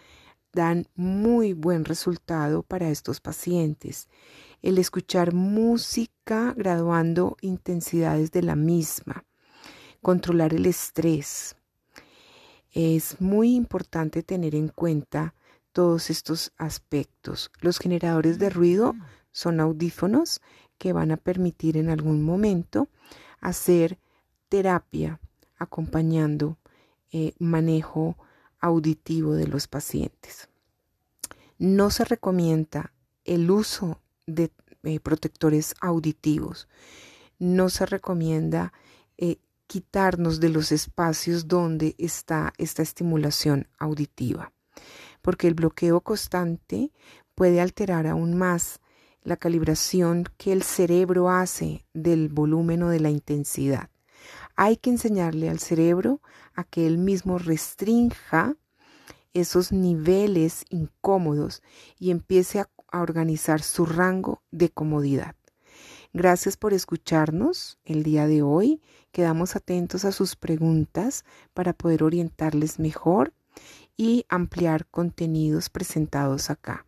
dan muy buen resultado para estos pacientes. El escuchar música graduando intensidades de la misma, controlar el estrés. Es muy importante tener en cuenta todos estos aspectos. Los generadores de ruido son audífonos que van a permitir en algún momento hacer terapia acompañando eh, manejo auditivo de los pacientes. No se recomienda el uso de eh, protectores auditivos. No se recomienda eh, quitarnos de los espacios donde está esta estimulación auditiva, porque el bloqueo constante puede alterar aún más la calibración que el cerebro hace del volumen o de la intensidad. Hay que enseñarle al cerebro a que él mismo restrinja esos niveles incómodos y empiece a, organizar su rango de comodidad. Gracias por escucharnos el día de hoy. Quedamos atentos a sus preguntas para poder orientarles mejor y ampliar contenidos presentados acá.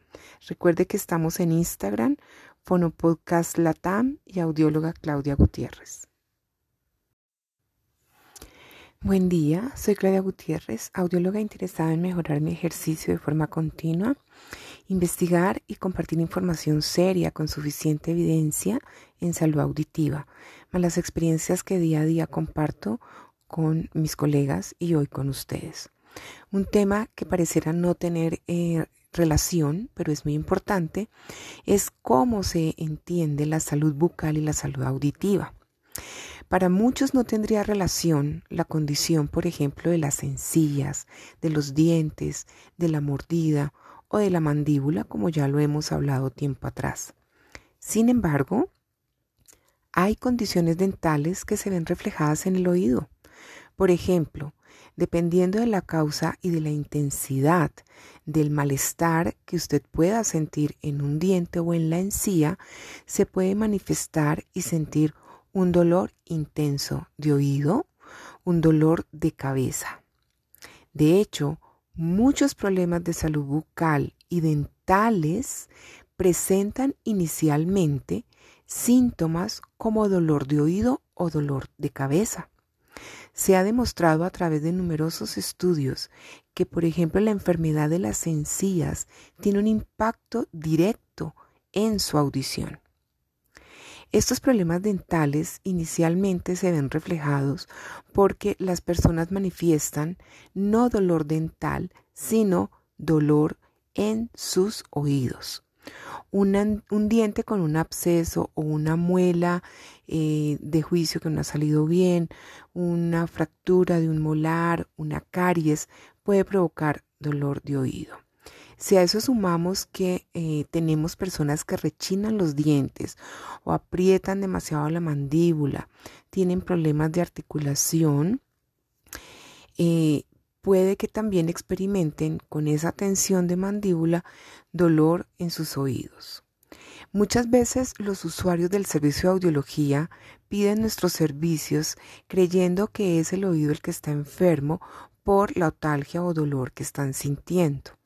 Recuerde que estamos en Instagram, Fonopodcast Latam y audióloga Claudia Gutiérrez. Buen día, soy Claudia Gutiérrez, audióloga interesada en mejorar mi ejercicio de forma continua, investigar y compartir información seria con suficiente evidencia en salud auditiva, más las experiencias que día a día comparto con mis colegas y hoy con ustedes. Un tema que pareciera no tener eh, relación, pero es muy importante, es cómo se entiende la salud bucal y la salud auditiva. Para muchos no tendría relación la condición, por ejemplo, de las encías, de los dientes, de la mordida o de la mandíbula, como ya lo hemos hablado tiempo atrás. Sin embargo, hay condiciones dentales que se ven reflejadas en el oído. Por ejemplo, dependiendo de la causa y de la intensidad del malestar que usted pueda sentir en un diente o en la encía, se puede manifestar y sentir un dolor intenso de oído, un dolor de cabeza. De hecho, muchos problemas de salud bucal y dentales presentan inicialmente síntomas como dolor de oído o dolor de cabeza. Se ha demostrado a través de numerosos estudios que, por ejemplo, la enfermedad de las encías tiene un impacto directo en su audición. Estos problemas dentales inicialmente se ven reflejados porque las personas manifiestan no dolor dental, sino dolor en sus oídos. un diente con un absceso o una muela eh, de juicio que no ha salido bien, una fractura de un molar, una caries, puede provocar dolor de oído. Si a eso sumamos que eh, tenemos personas que rechinan los dientes o aprietan demasiado la mandíbula, tienen problemas de articulación, eh, puede que también experimenten con esa tensión de mandíbula dolor en sus oídos. Muchas veces los usuarios del servicio de audiología piden nuestros servicios creyendo que es el oído el que está enfermo por la otalgia o dolor que están sintiendo.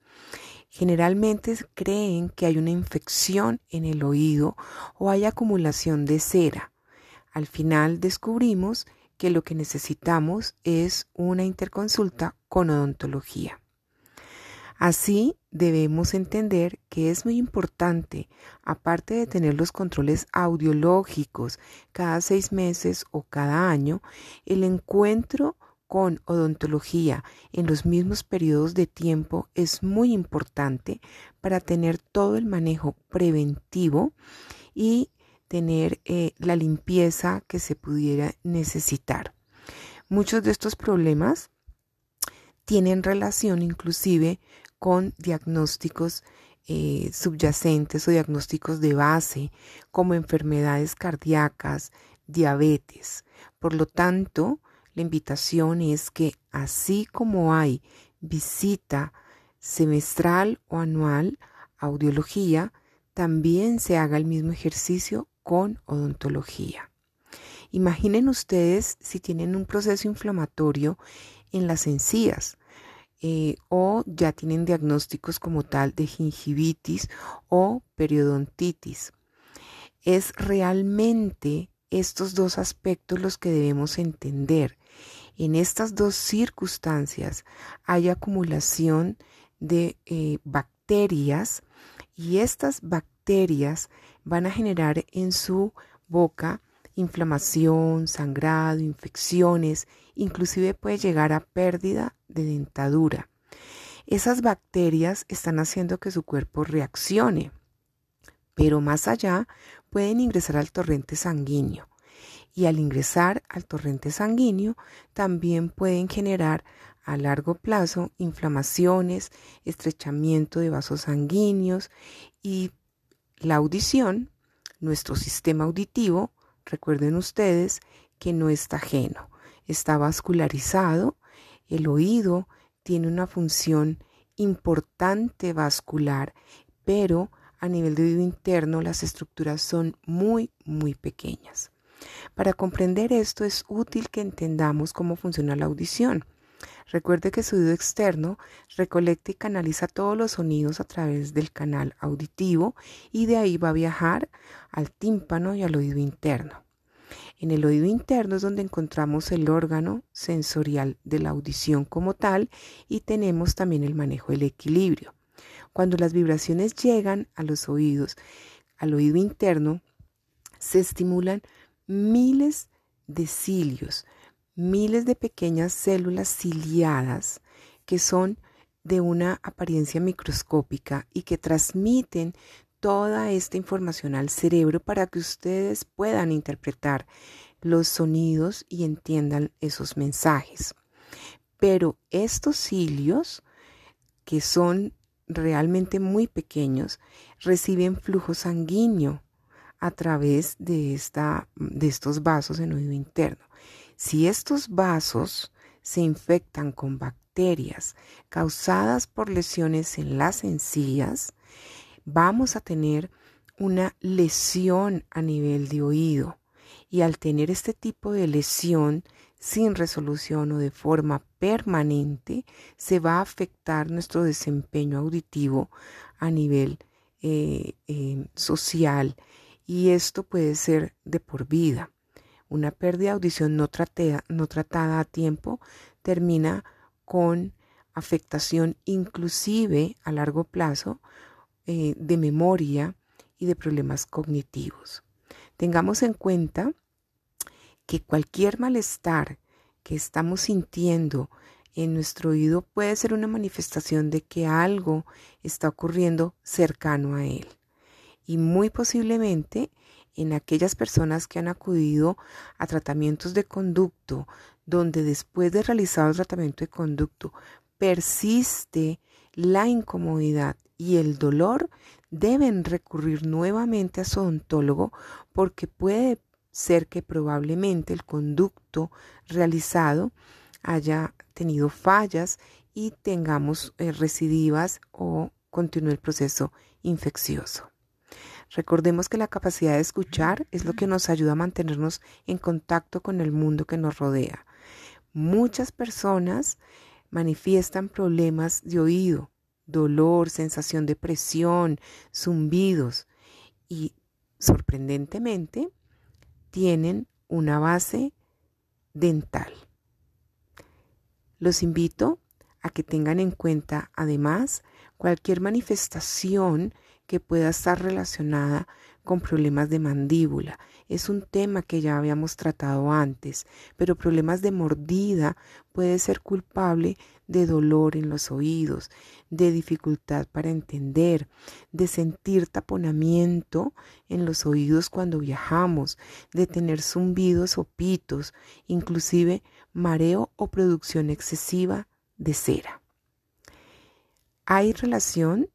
Generalmente creen que hay una infección en el oído o hay acumulación de cera. Al final descubrimos que lo que necesitamos es una interconsulta con odontología. Así debemos entender que es muy importante, aparte de tener los controles audiológicos cada seis meses o cada año, el encuentro con odontología en los mismos periodos de tiempo es muy importante para tener todo el manejo preventivo y tener eh, la limpieza que se pudiera necesitar. Muchos de estos problemas tienen relación inclusive con diagnósticos eh, subyacentes o diagnósticos de base como enfermedades cardíacas, diabetes. Por lo tanto, la invitación es que así como hay visita semestral o anual audiología, también se haga el mismo ejercicio con odontología. Imaginen ustedes si tienen un proceso inflamatorio en las encías eh, o ya tienen diagnósticos como tal de gingivitis o periodontitis. Es realmente estos dos aspectos los que debemos entender. En estas dos circunstancias hay acumulación de eh, bacterias y estas bacterias van a generar en su boca inflamación, sangrado, infecciones, inclusive puede llegar a pérdida de dentadura. Esas bacterias están haciendo que su cuerpo reaccione, pero más allá pueden ingresar al torrente sanguíneo y al ingresar al torrente sanguíneo también pueden generar a largo plazo inflamaciones, estrechamiento de vasos sanguíneos y la audición, nuestro sistema auditivo, recuerden ustedes que no está ajeno, está vascularizado, el oído tiene una función importante vascular, pero a nivel de oído interno las estructuras son muy, muy pequeñas. Para comprender esto es útil que entendamos cómo funciona la audición. Recuerde que su oído externo recolecta y canaliza todos los sonidos a través del canal auditivo y de ahí va a viajar al tímpano y al oído interno. En el oído interno es donde encontramos el órgano sensorial de la audición como tal y tenemos también el manejo del equilibrio. Cuando las vibraciones llegan a los oídos, al oído interno, se estimulan miles de cilios, miles de pequeñas células ciliadas que son de una apariencia microscópica y que transmiten toda esta información al cerebro para que ustedes puedan interpretar los sonidos y entiendan esos mensajes. Pero estos cilios, que son realmente muy pequeños, reciben flujo sanguíneo a través de, esta, de estos vasos en oído interno. Si estos vasos se infectan con bacterias causadas por lesiones en las encías, vamos a tener una lesión a nivel de oído. Y al tener este tipo de lesión sin resolución o de forma permanente, se va a afectar nuestro desempeño auditivo a nivel eh, eh, social y esto puede ser de por vida. Una pérdida de audición no, no tratada a tiempo termina con afectación inclusive a largo plazo eh, de memoria y de problemas cognitivos. Tengamos en cuenta que cualquier malestar que estamos sintiendo en nuestro oído puede ser una manifestación de que algo está ocurriendo cercano a él. Y muy posiblemente en aquellas personas que han acudido a tratamientos de conducto, donde después de realizado el tratamiento de conducto persiste la incomodidad y el dolor, deben recurrir nuevamente a su odontólogo porque puede ser que probablemente el conducto realizado haya tenido fallas y tengamos eh, recidivas o continúe el proceso infeccioso. Recordemos que la capacidad de escuchar es lo que nos ayuda a mantenernos en contacto con el mundo que nos rodea. Muchas personas manifiestan problemas de oído, dolor, sensación de presión, zumbidos y sorprendentemente tienen una base dental. Los invito a que tengan en cuenta además cualquier manifestación que pueda estar relacionada con problemas de mandíbula. Es un tema que ya habíamos tratado antes, pero problemas de mordida puede ser culpable de dolor en los oídos, de dificultad para entender, de sentir taponamiento en los oídos cuando viajamos, de tener zumbidos o pitos, inclusive mareo o producción excesiva de cera. Hay relación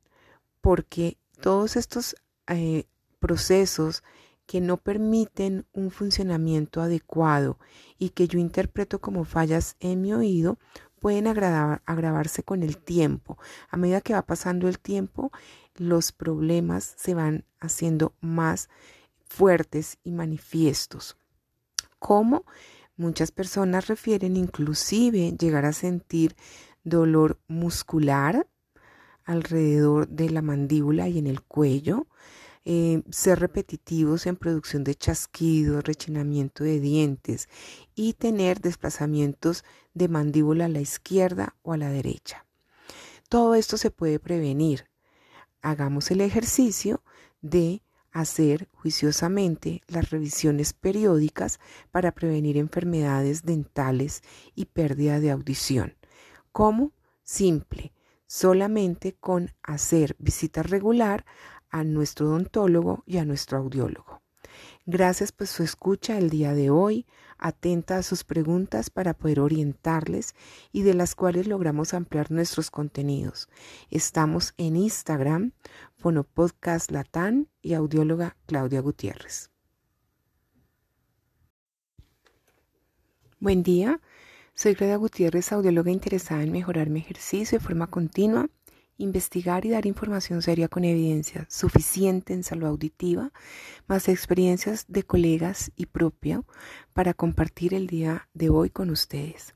porque todos estos eh, procesos que no permiten un funcionamiento adecuado y que yo interpreto como fallas en mi oído pueden agravarse con el tiempo. A medida que va pasando el tiempo, los problemas se van haciendo más fuertes y manifiestos. Como muchas personas refieren inclusive llegar a sentir dolor muscular alrededor de la mandíbula y en el cuello, eh, ser repetitivos en producción de chasquidos, rechinamiento de dientes y tener desplazamientos de mandíbula a la izquierda o a la derecha. Todo esto se puede prevenir. Hagamos el ejercicio de hacer juiciosamente las revisiones periódicas para prevenir enfermedades dentales y pérdida de audición. ¿Cómo? Simple, solamente con hacer visita regular a nuestro odontólogo y a nuestro audiólogo. Gracias por su escucha el día de hoy, atenta a sus preguntas para poder orientarles y de las cuales logramos ampliar nuestros contenidos. Estamos en Instagram, Fonopodcast Latán y audióloga Claudia Gutiérrez. Buen día, soy Claudia Gutiérrez, audióloga interesada en mejorar mi ejercicio de forma continua investigar y dar información seria con evidencia suficiente en salud auditiva, más experiencias de colegas y propia para compartir el día de hoy con ustedes.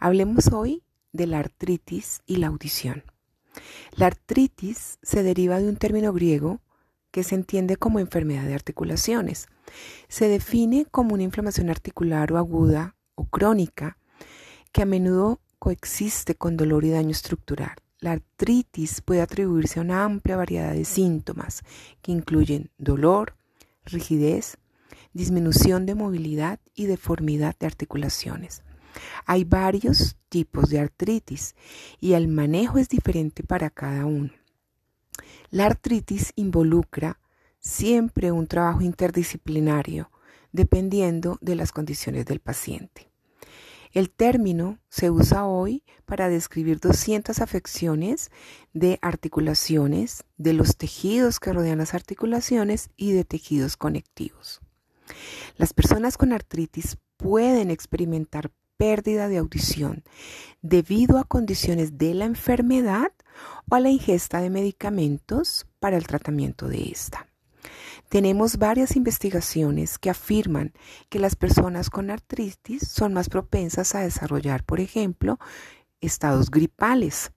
Hablemos hoy de la artritis y la audición. La artritis se deriva de un término griego que se entiende como enfermedad de articulaciones. Se define como una inflamación articular o aguda o crónica que a menudo coexiste con dolor y daño estructural. La artritis puede atribuirse a una amplia variedad de síntomas que incluyen dolor, rigidez, disminución de movilidad y deformidad de articulaciones. Hay varios tipos de artritis y el manejo es diferente para cada uno. La artritis involucra siempre un trabajo interdisciplinario dependiendo de las condiciones del paciente. El término se usa hoy para describir 200 afecciones de articulaciones, de los tejidos que rodean las articulaciones y de tejidos conectivos. Las personas con artritis pueden experimentar pérdida de audición debido a condiciones de la enfermedad o a la ingesta de medicamentos para el tratamiento de esta. Tenemos varias investigaciones que afirman que las personas con artritis son más propensas a desarrollar, por ejemplo, estados gripales.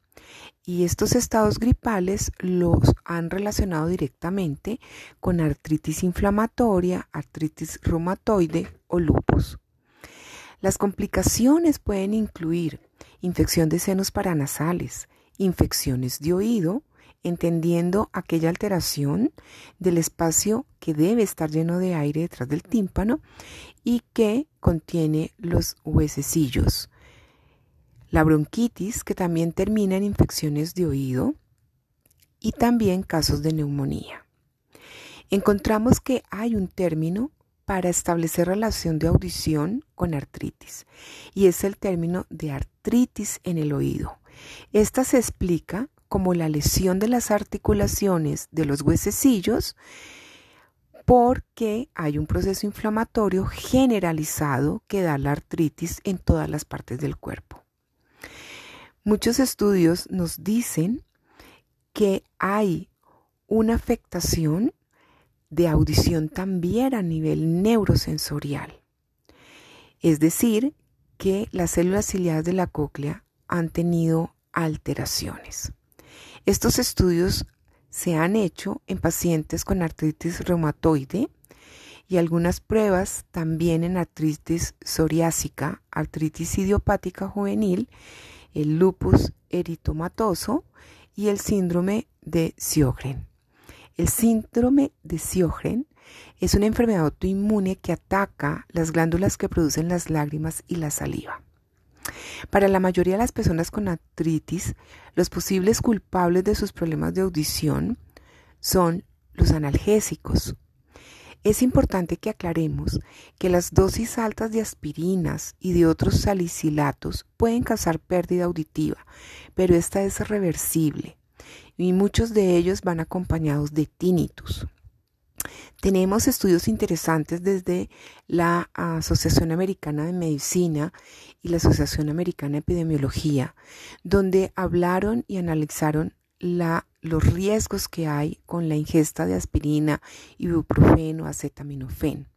Y estos estados gripales los han relacionado directamente con artritis inflamatoria, artritis reumatoide o lupus. Las complicaciones pueden incluir infección de senos paranasales, infecciones de oído, entendiendo aquella alteración del espacio que debe estar lleno de aire detrás del tímpano y que contiene los huesecillos. La bronquitis, que también termina en infecciones de oído y también casos de neumonía. Encontramos que hay un término para establecer relación de audición con artritis y es el término de artritis en el oído. Esta se explica como la lesión de las articulaciones de los huesecillos porque hay un proceso inflamatorio generalizado que da la artritis en todas las partes del cuerpo. Muchos estudios nos dicen que hay una afectación de audición también a nivel neurosensorial. Es decir, que las células ciliadas de la cóclea han tenido alteraciones. Estos estudios se han hecho en pacientes con artritis reumatoide y algunas pruebas también en artritis psoriásica, artritis idiopática juvenil, el lupus eritomatoso y el síndrome de Sjögren. El síndrome de Sjögren es una enfermedad autoinmune que ataca las glándulas que producen las lágrimas y la saliva. Para la mayoría de las personas con artritis, los posibles culpables de sus problemas de audición son los analgésicos. Es importante que aclaremos que las dosis altas de aspirinas y de otros salicilatos pueden causar pérdida auditiva, pero esta es reversible y muchos de ellos van acompañados de tinnitus. Tenemos estudios interesantes desde la Asociación Americana de Medicina y la Asociación Americana de Epidemiología, donde hablaron y analizaron los riesgos que hay con la ingesta de aspirina, ibuprofeno, acetaminofén.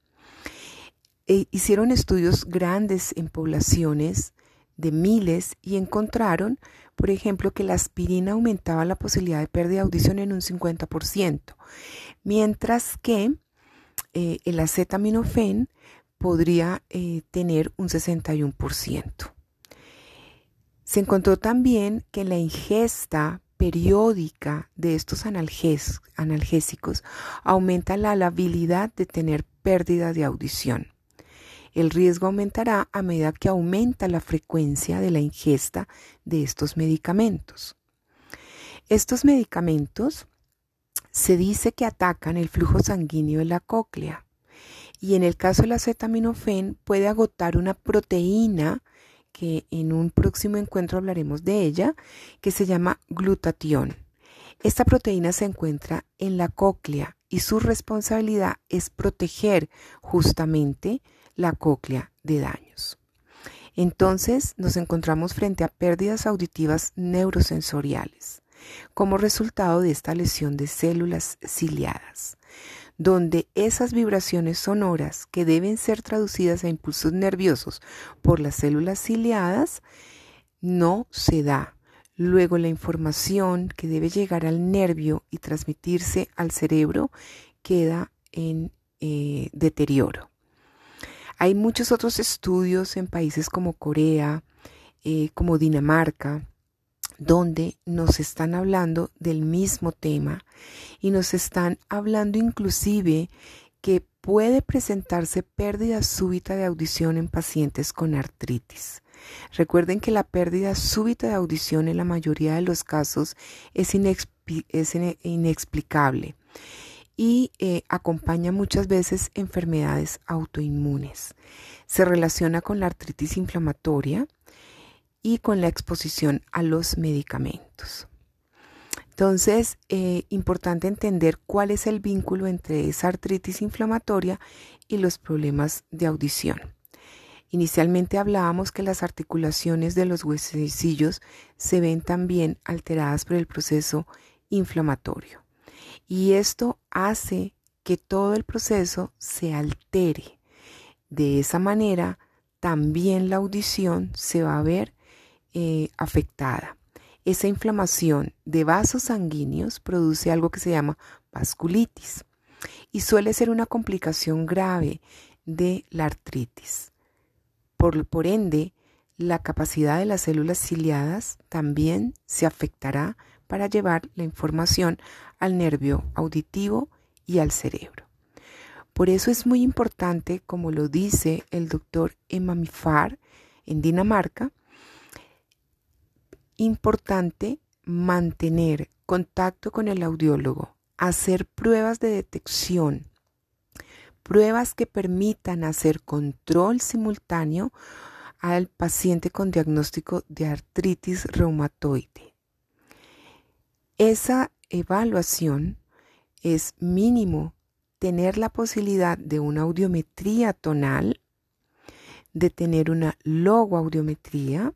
E hicieron estudios grandes en poblaciones de miles y encontraron, por ejemplo, que la aspirina aumentaba la posibilidad de pérdida de audición en un 50%, mientras que eh, el acetaminofén podría eh, tener un 61%. Se encontró también que la ingesta periódica de estos analgésicos aumenta la habilidad de tener pérdida de audición. El riesgo aumentará a medida que aumenta la frecuencia de la ingesta de estos medicamentos. Estos medicamentos se dice que atacan el flujo sanguíneo de la cóclea y en el caso del acetaminofén puede agotar una proteína que en un próximo encuentro hablaremos de ella, que se llama glutatión. Esta proteína se encuentra en la cóclea y su responsabilidad es proteger justamente la cóclea de daños. Entonces nos encontramos frente a pérdidas auditivas neurosensoriales como resultado de esta lesión de células ciliadas, donde esas vibraciones sonoras que deben ser traducidas a impulsos nerviosos por las células ciliadas no se da. Luego la información que debe llegar al nervio y transmitirse al cerebro queda en eh, deterioro. Hay muchos otros estudios en países como Corea, eh, como Dinamarca, donde nos están hablando del mismo tema y nos están hablando inclusive que puede presentarse pérdida súbita de audición en pacientes con artritis. Recuerden que la pérdida súbita de audición en la mayoría de los casos es, es inexplicable y eh, acompaña muchas veces enfermedades autoinmunes. Se relaciona con la artritis inflamatoria y con la exposición a los medicamentos. Entonces, eh, importante entender cuál es el vínculo entre esa artritis inflamatoria y los problemas de audición. Inicialmente hablábamos que las articulaciones de los huesecillos se ven también alteradas por el proceso inflamatorio. Y esto hace que todo el proceso se altere. De esa manera, también la audición se va a ver eh, afectada. Esa inflamación de vasos sanguíneos produce algo que se llama vasculitis y suele ser una complicación grave de la artritis. Por, por ende, la capacidad de las células ciliadas también se afectará para llevar la información al nervio auditivo y al cerebro. Por eso es muy importante, como lo dice el doctor Emamifar en Dinamarca, importante mantener contacto con el audiólogo, hacer pruebas de detección, pruebas que permitan hacer control simultáneo al paciente con diagnóstico de artritis reumatoide. Esa evaluación es mínimo tener la posibilidad de una audiometría tonal, de tener una logoaudiometría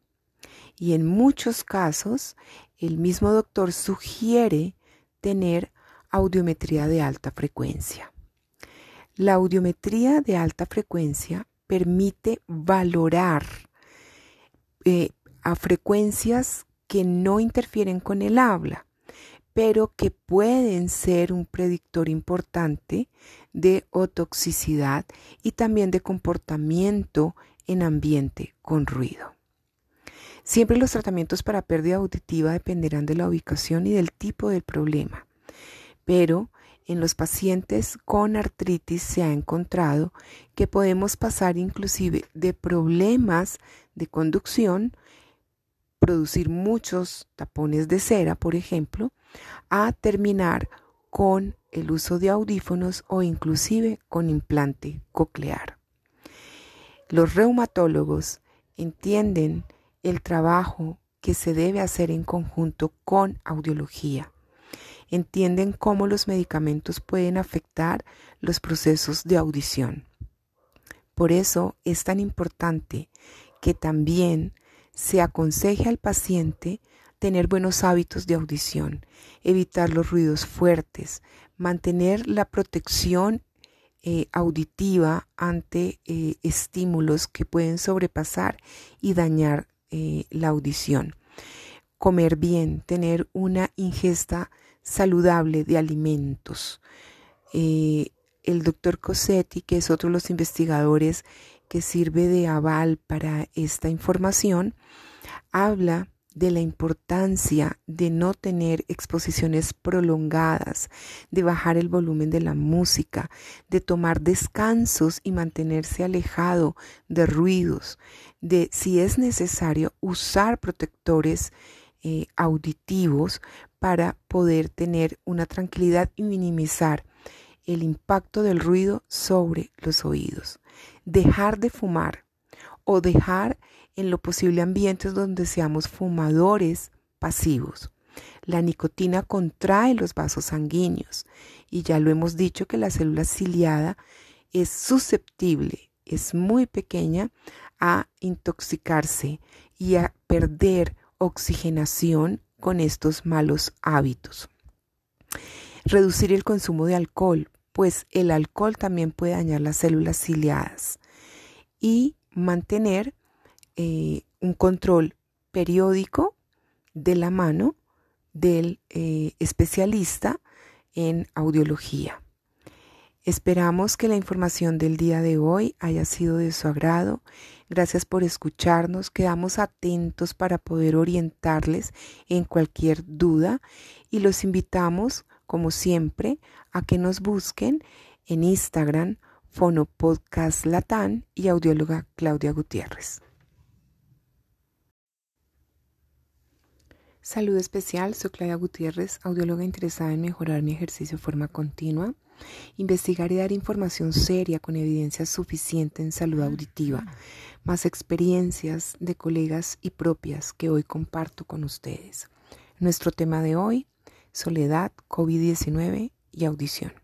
y en muchos casos el mismo doctor sugiere tener audiometría de alta frecuencia. La audiometría de alta frecuencia permite valorar eh, a frecuencias que no interfieren con el habla pero que pueden ser un predictor importante de otoxicidad y también de comportamiento en ambiente con ruido. Siempre los tratamientos para pérdida auditiva dependerán de la ubicación y del tipo del problema, pero en los pacientes con artritis se ha encontrado que podemos pasar inclusive de problemas de conducción producir muchos tapones de cera, por ejemplo, a terminar con el uso de audífonos o inclusive con implante coclear. Los reumatólogos entienden el trabajo que se debe hacer en conjunto con audiología. Entienden cómo los medicamentos pueden afectar los procesos de audición. Por eso es tan importante que también se aconseja al paciente tener buenos hábitos de audición, evitar los ruidos fuertes, mantener la protección eh, auditiva ante eh, estímulos que pueden sobrepasar y dañar eh, la audición. Comer bien, tener una ingesta saludable de alimentos. el doctor Cosetti, que es otro de los investigadores que sirve de aval para esta información, habla de la importancia de no tener exposiciones prolongadas, de bajar el volumen de la música, de tomar descansos y mantenerse alejado de ruidos, de si es necesario usar protectores eh, auditivos para poder tener una tranquilidad y minimizar el impacto del ruido sobre los oídos. Dejar de fumar o dejar en lo posible ambientes donde seamos fumadores pasivos. La nicotina contrae los vasos sanguíneos y ya lo hemos dicho que la célula ciliada es susceptible, es muy pequeña a intoxicarse y a perder oxigenación con estos malos hábitos. Reducir el consumo de alcohol, pues el alcohol también puede dañar las células ciliadas y mantener eh, un control periódico de la mano del eh, especialista en audiología. Esperamos que la información del día de hoy haya sido de su agrado. Gracias por escucharnos. Quedamos atentos para poder orientarles en cualquier duda y los invitamos, como siempre, a que nos busquen en Instagram Fonopodcast Latán y audióloga Claudia Gutiérrez. Salud especial, soy Claudia Gutiérrez, audióloga interesada en mejorar mi ejercicio de forma continua. investigar y dar información seria con evidencia suficiente en salud auditiva, más experiencias de colegas y propias que hoy comparto con ustedes. Nuestro tema de hoy, soledad, COVID-19 y audición.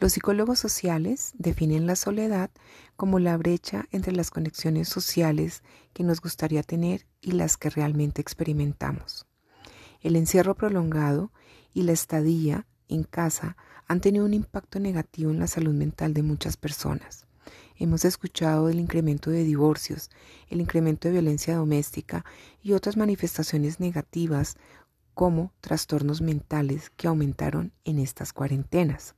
Los psicólogos sociales definen la soledad como la brecha entre las conexiones sociales que nos gustaría tener y las que realmente experimentamos. El encierro prolongado y la estadía en casa han tenido un impacto negativo en la salud mental de muchas personas. Hemos escuchado del incremento de divorcios, el incremento de violencia doméstica y otras manifestaciones negativas como trastornos mentales que aumentaron en estas cuarentenas.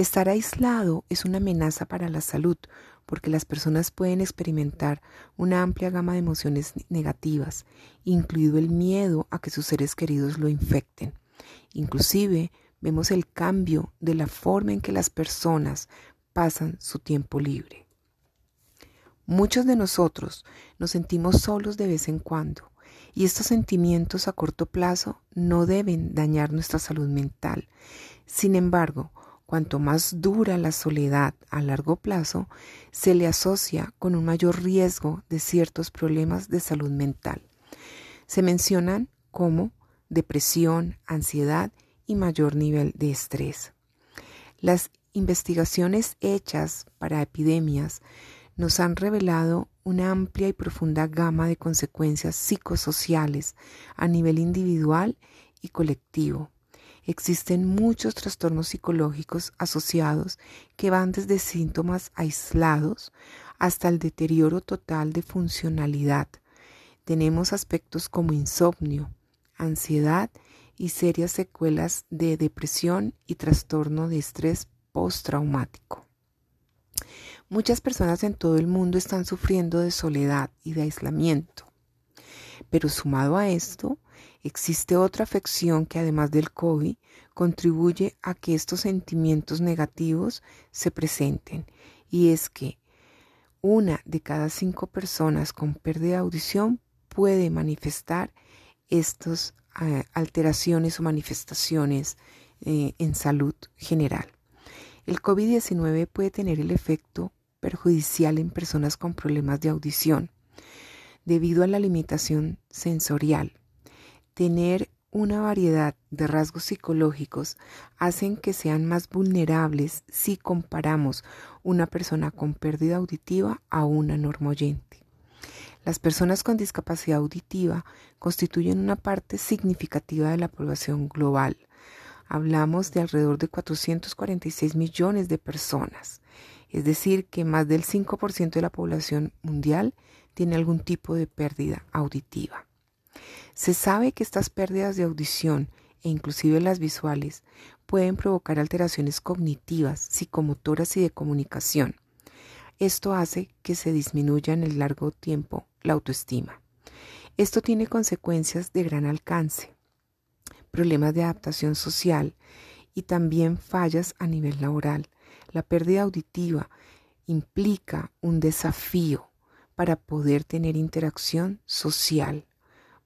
Estar aislado es una amenaza para la salud porque las personas pueden experimentar una amplia gama de emociones negativas, incluido el miedo a que sus seres queridos lo infecten. Inclusive vemos el cambio de la forma en que las personas pasan su tiempo libre. Muchos de nosotros nos sentimos solos de vez en cuando y estos sentimientos a corto plazo no deben dañar nuestra salud mental. Sin embargo, Cuanto más dura la soledad a largo plazo, se le asocia con un mayor riesgo de ciertos problemas de salud mental. Se mencionan como depresión, ansiedad y mayor nivel de estrés. Las investigaciones hechas para epidemias nos han revelado una amplia y profunda gama de consecuencias psicosociales a nivel individual y colectivo Existen muchos trastornos psicológicos asociados que van desde síntomas aislados hasta el deterioro total de funcionalidad. Tenemos aspectos como insomnio, ansiedad y serias secuelas de depresión y trastorno de estrés postraumático. Muchas personas en todo el mundo están sufriendo de soledad y de aislamiento. Pero sumado a esto, existe otra afección que además del COVID contribuye a que estos sentimientos negativos se presenten y es que una de cada cinco personas con pérdida de audición puede manifestar estas eh, alteraciones o manifestaciones eh, en salud general. El COVID-19 puede tener el efecto perjudicial en personas con problemas de audición debido a la limitación sensorial. Tener una variedad de rasgos psicológicos hacen que sean más vulnerables si comparamos una persona con pérdida auditiva a una normoyente. Las personas con discapacidad auditiva constituyen una parte significativa de la población global. Hablamos de alrededor de 446 millones de personas, es decir, que más del 5% de la población mundial tiene algún tipo de pérdida auditiva. Se sabe que estas pérdidas de audición e inclusive las visuales pueden provocar alteraciones cognitivas, psicomotoras y de comunicación. Esto hace que se disminuya en el largo tiempo la autoestima. Esto tiene consecuencias de gran alcance, problemas de adaptación social y también fallas a nivel laboral. La pérdida auditiva implica un desafío para poder tener interacción social.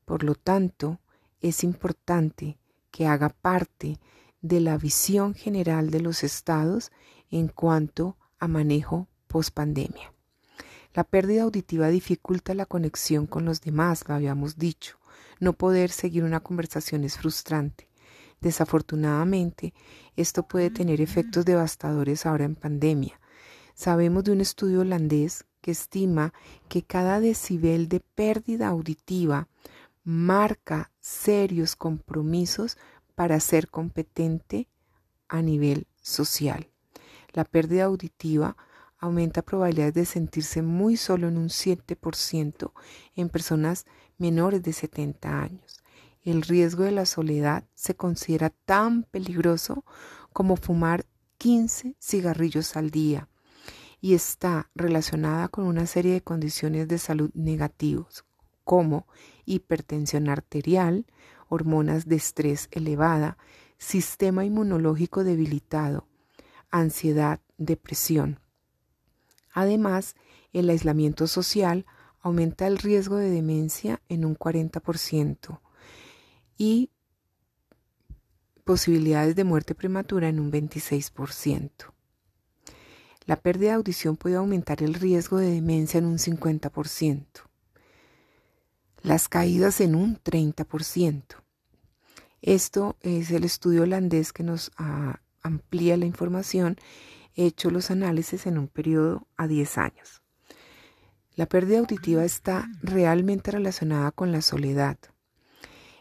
Por lo tanto, es importante que haga parte de la visión general de los estados en cuanto a manejo post-pandemia. La pérdida auditiva dificulta la conexión con los demás, lo habíamos dicho. No poder seguir una conversación es frustrante. Desafortunadamente, esto puede tener efectos devastadores ahora en pandemia. Sabemos de un estudio holandés que estima que cada decibel de pérdida auditiva marca serios compromisos para ser competente a nivel social. La pérdida auditiva aumenta probabilidades de sentirse muy solo en un 7% en personas menores de 70 años. El riesgo de la soledad se considera tan peligroso como fumar 15 cigarrillos al día y está relacionada con una serie de condiciones de salud negativos, como hipertensión arterial, hormonas de estrés elevada, sistema inmunológico debilitado, ansiedad, depresión. Además, el aislamiento social aumenta el riesgo de demencia en un 40% y posibilidades de muerte prematura en un 26%. La pérdida de audición puede aumentar el riesgo de demencia en un 50%. Las caídas en un 30%. Esto es el estudio holandés que nos ah, amplía la información, hecho los análisis en un periodo a 10 años. La pérdida auditiva está realmente relacionada con la soledad.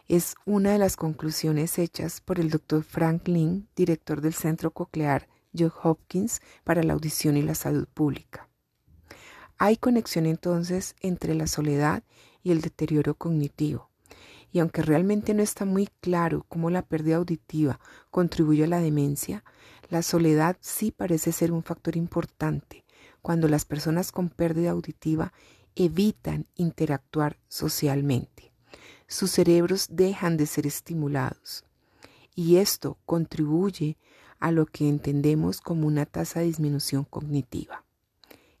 Es una de las conclusiones hechas por el doctor Franklin, director del Centro Coclear John Hopkins para la Audición y la Salud Pública. Hay conexión entonces entre la soledad y el deterioro cognitivo. Y aunque realmente no está muy claro cómo la pérdida auditiva contribuye a la demencia, la soledad sí parece ser un factor importante cuando las personas con pérdida auditiva evitan interactuar socialmente. Sus cerebros dejan de ser estimulados y esto contribuye a lo que entendemos como una tasa de disminución cognitiva.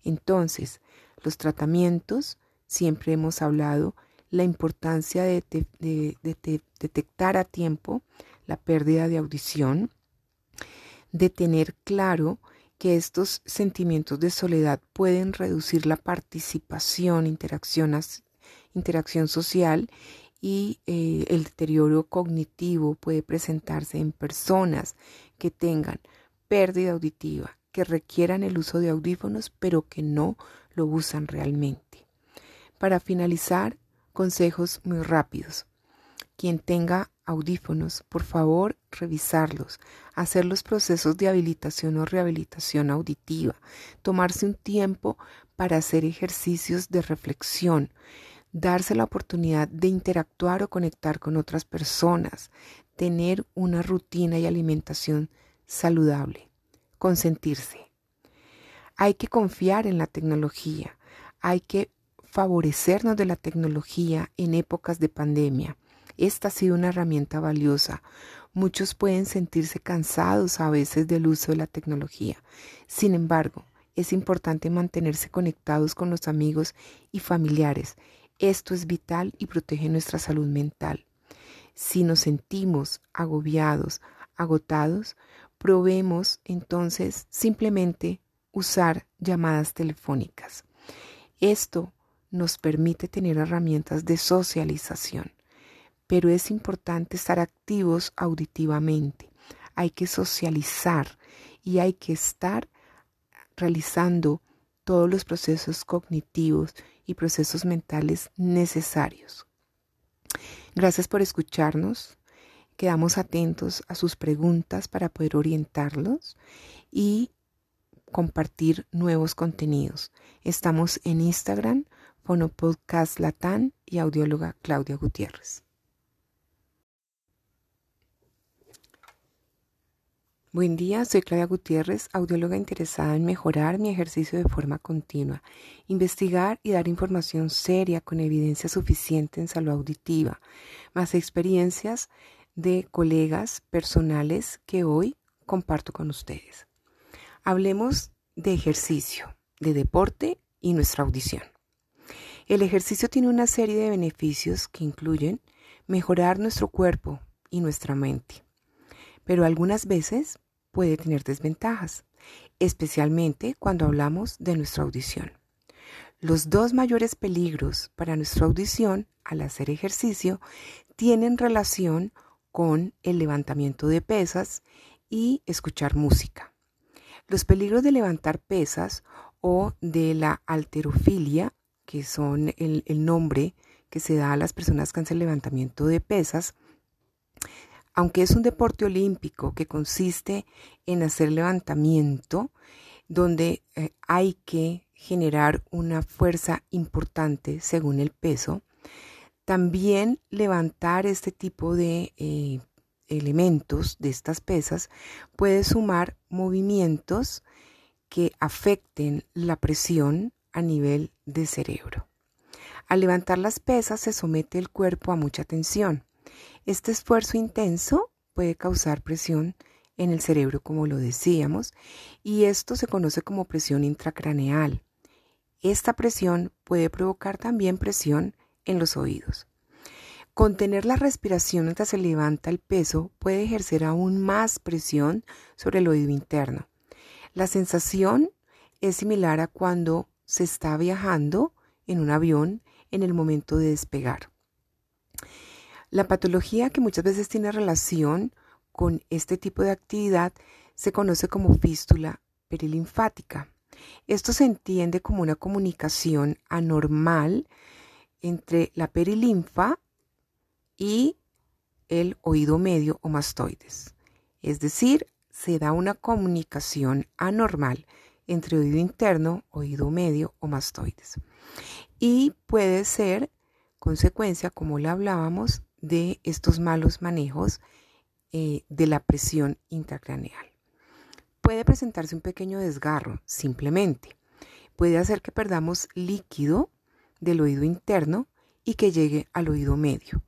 Entonces, los tratamientos, siempre hemos hablado, la importancia de, detectar a tiempo la pérdida de audición, de tener claro que estos sentimientos de soledad pueden reducir la participación, interacción, interacción social y eh, el deterioro cognitivo puede presentarse en personas que tengan pérdida auditiva, que requieran el uso de audífonos, pero que no lo usan realmente. Para finalizar, consejos muy rápidos. Quien tenga audífonos, por favor, revisarlos, hacer los procesos de habilitación o rehabilitación auditiva, tomarse un tiempo para hacer ejercicios de reflexión, darse la oportunidad de interactuar o conectar con otras personas, tener una rutina y alimentación saludable, consentirse. Hay que confiar en la tecnología, hay que favorecernos de la tecnología en épocas de pandemia esta ha sido una herramienta valiosa. Muchos pueden sentirse cansados a veces del uso de la tecnología. Sin embargo, es importante mantenerse conectados con los amigos y familiares. Esto es vital y protege nuestra salud mental. Si nos sentimos agobiados, agotados, probemos entonces simplemente usar llamadas telefónicas. Esto nos permite tener herramientas de socialización pero es importante estar activos auditivamente. Hay que socializar y hay que estar realizando todos los procesos cognitivos y procesos mentales necesarios. Gracias por escucharnos. Quedamos atentos a sus preguntas para poder orientarlos y compartir nuevos contenidos. Estamos en Instagram, Fonopodcast Latán y audióloga Claudia Gutiérrez. Buen día, soy Claudia Gutiérrez, audióloga interesada en mejorar mi ejercicio de forma continua, investigar y dar información seria con evidencia suficiente en salud auditiva, más experiencias de colegas personales que hoy comparto con ustedes. Hablemos de ejercicio, de deporte y nuestra audición. El ejercicio tiene una serie de beneficios que incluyen mejorar nuestro cuerpo y nuestra mente, pero algunas veces puede tener desventajas, especialmente cuando hablamos de nuestra audición. Los dos mayores peligros para nuestra audición al hacer ejercicio tienen relación con el levantamiento de pesas y escuchar música. Los peligros de levantar pesas o de la alterofilia, que son el, nombre que se da a las personas que hacen levantamiento de pesas, aunque es un deporte olímpico que consiste en hacer levantamiento, donde eh, hay que generar una fuerza importante según el peso, también levantar este tipo de eh, elementos, de estas pesas, puede sumar movimientos que afecten la presión a nivel de cerebro. Al levantar las pesas se somete el cuerpo a mucha tensión este esfuerzo intenso puede causar presión en el cerebro, como lo decíamos, y esto se conoce como presión intracraneal. Esta presión puede provocar también presión en los oídos. Contener la respiración mientras se levanta el peso puede ejercer aún más presión sobre el oído interno. La sensación es similar a cuando se está viajando en un avión en el momento de despegar. La patología que muchas veces tiene relación con este tipo de actividad se conoce como fístula perilinfática. Esto se entiende como una comunicación anormal entre la perilinfa y el oído medio o mastoides. Es decir, se da una comunicación anormal entre oído interno, oído medio o mastoides. Y puede ser consecuencia, como le hablábamos, de estos malos manejos eh, de la presión intracraneal. Puede presentarse un pequeño desgarro, simplemente. Puede hacer que perdamos líquido del oído interno y que llegue al oído medio.